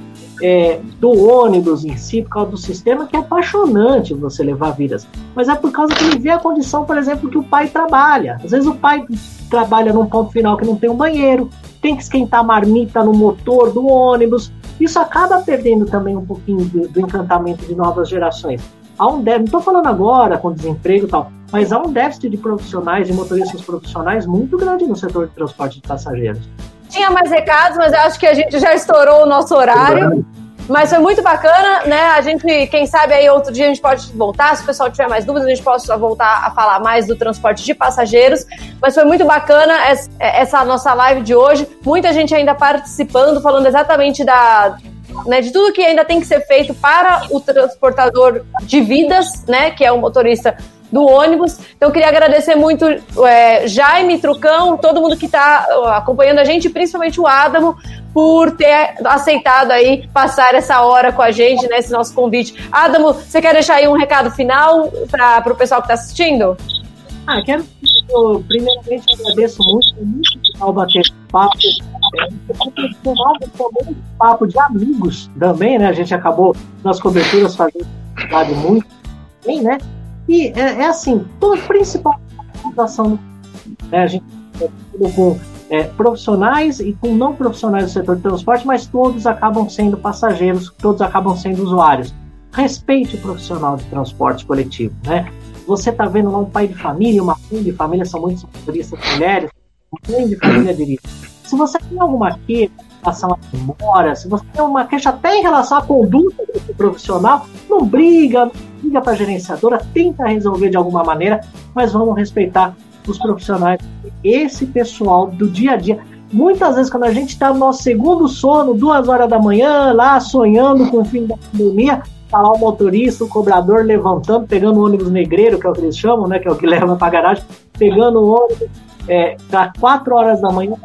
[SPEAKER 5] é, do ônibus em si, por causa do sistema, que é apaixonante você levar vidas. Mas é por causa que ele vê a condição, por exemplo, que o pai trabalha. Às vezes o pai trabalha num ponto final que não tem um banheiro, tem que esquentar a marmita no motor do ônibus. Isso acaba perdendo também um pouquinho do, do encantamento de novas gerações. Há um déficit, não estou falando agora com desemprego e tal, mas há um déficit de profissionais, de motoristas profissionais muito grande no setor de transporte de passageiros.
[SPEAKER 2] Tinha mais recados, mas acho que a gente já estourou o nosso horário. Mas foi muito bacana, né? A gente, quem sabe aí outro dia a gente pode voltar, se o pessoal tiver mais dúvidas, a gente pode voltar a falar mais do transporte de passageiros. Mas foi muito bacana essa nossa live de hoje. Muita gente ainda participando, falando exatamente da, né, de tudo que ainda tem que ser feito para o transportador de vidas, né, que é o motorista do ônibus. Então, eu queria agradecer muito é, Jaime, Trucão, todo mundo que está acompanhando a gente, principalmente o Adamo, por ter aceitado aí passar essa hora com a gente, né, esse nosso convite. Adamo, você quer deixar aí um recado final para o pessoal que está assistindo?
[SPEAKER 5] Ah, quero. Eu, primeiramente, agradeço muito, muito legal bater papo. É, um papo de amigos também, né? A gente acabou nas coberturas fazendo muito bem, né? E é, é assim, todo, principal ação, né, a gente com é, profissionais e com não profissionais do setor de transporte, mas todos acabam sendo passageiros, todos acabam sendo usuários. Respeite o profissional de transporte coletivo, né? Você está vendo lá um pai de família, uma mãe de família, são muitos motoristas mulheres, mãe de família dirige. Se você tem alguma queixa relação à demora, se você tem uma queixa até em relação à conduta desse profissional, não briga, liga para a gerenciadora, tenta resolver de alguma maneira, mas vamos respeitar os profissionais, esse pessoal do dia a dia. Muitas vezes, quando a gente está no nosso segundo sono, duas horas da manhã, lá sonhando com o fim da pandemia, tá lá o motorista, o cobrador levantando, pegando o ônibus negreiro, que é o que eles chamam, né, que é o que [laughs] leva para garagem, pegando o ônibus é, tá quatro horas da manhã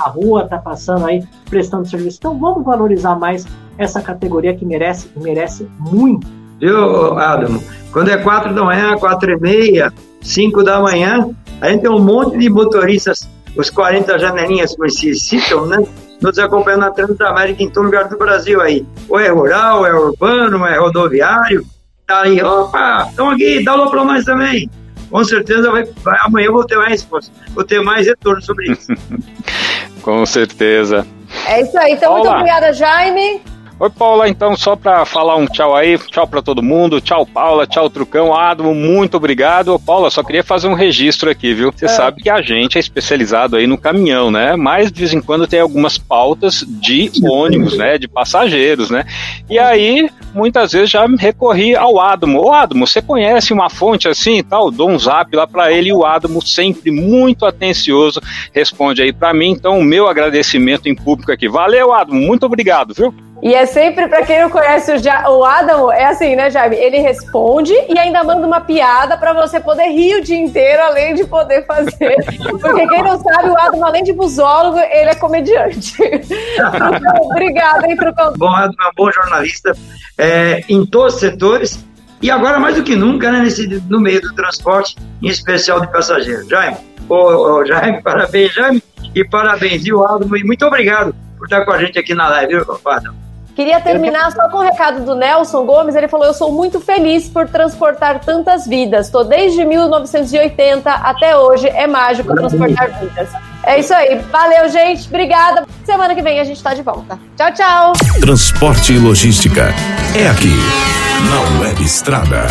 [SPEAKER 5] na rua, tá passando aí, prestando serviço. Então vamos valorizar mais essa categoria que merece, merece muito.
[SPEAKER 3] Viu, Adam? Quando é quatro da manhã, quatro e meia, cinco da manhã, a gente tem um monte de motoristas, os 40 janelinhas que se citam, né? Nos acompanhando na Transamérica em todo lugar do Brasil aí. Ou é rural, é urbano, é rodoviário. Tá aí, opa, estão aqui, dá aula para nós também. Com certeza vai, vai, amanhã eu vou ter mais resposta, vou ter mais retorno sobre isso. [laughs]
[SPEAKER 4] Com certeza.
[SPEAKER 2] É isso aí. Então, Paula. muito obrigada, Jaime.
[SPEAKER 4] Oi, Paula, então só para falar um tchau aí, tchau para todo mundo, tchau Paula, tchau Trucão, Adamo, muito obrigado. Paula, só queria fazer um registro aqui, viu? Você é. sabe que a gente é especializado aí no caminhão, né? Mas de vez em quando tem algumas pautas de ônibus, né? De passageiros, né? E aí, muitas vezes já recorri ao Adamo. Ô Adamo, você conhece uma fonte assim e tal? Dou um zap lá para ele e o Adamo sempre muito atencioso responde aí para mim. Então, o meu agradecimento em público aqui. Valeu, Adamo, muito obrigado, viu?
[SPEAKER 2] E é sempre, para quem não conhece o, ja o Adam, é assim, né, Jaime? Ele responde e ainda manda uma piada para você poder rir o dia inteiro, além de poder fazer. Porque quem não sabe, o Adam, além de busólogo, ele é comediante. obrigada, hein, Trucão?
[SPEAKER 3] Bom, Adam é um bom jornalista é, em todos os setores. E agora, mais do que nunca, né, nesse, no meio do transporte, em especial de passageiros. Jaime, ô, ô, Jaime, [laughs] parabéns, Jaime, e parabéns, o Adam, e muito obrigado por estar com a gente aqui na live, viu, Adam?
[SPEAKER 2] Queria terminar só com o recado do Nelson Gomes. Ele falou: Eu sou muito feliz por transportar tantas vidas. Estou desde 1980 até hoje. É mágico transportar vidas. É isso aí. Valeu, gente. Obrigada. Semana que vem a gente está de volta. Tchau, tchau.
[SPEAKER 1] Transporte e logística. É aqui, na Web Estrada.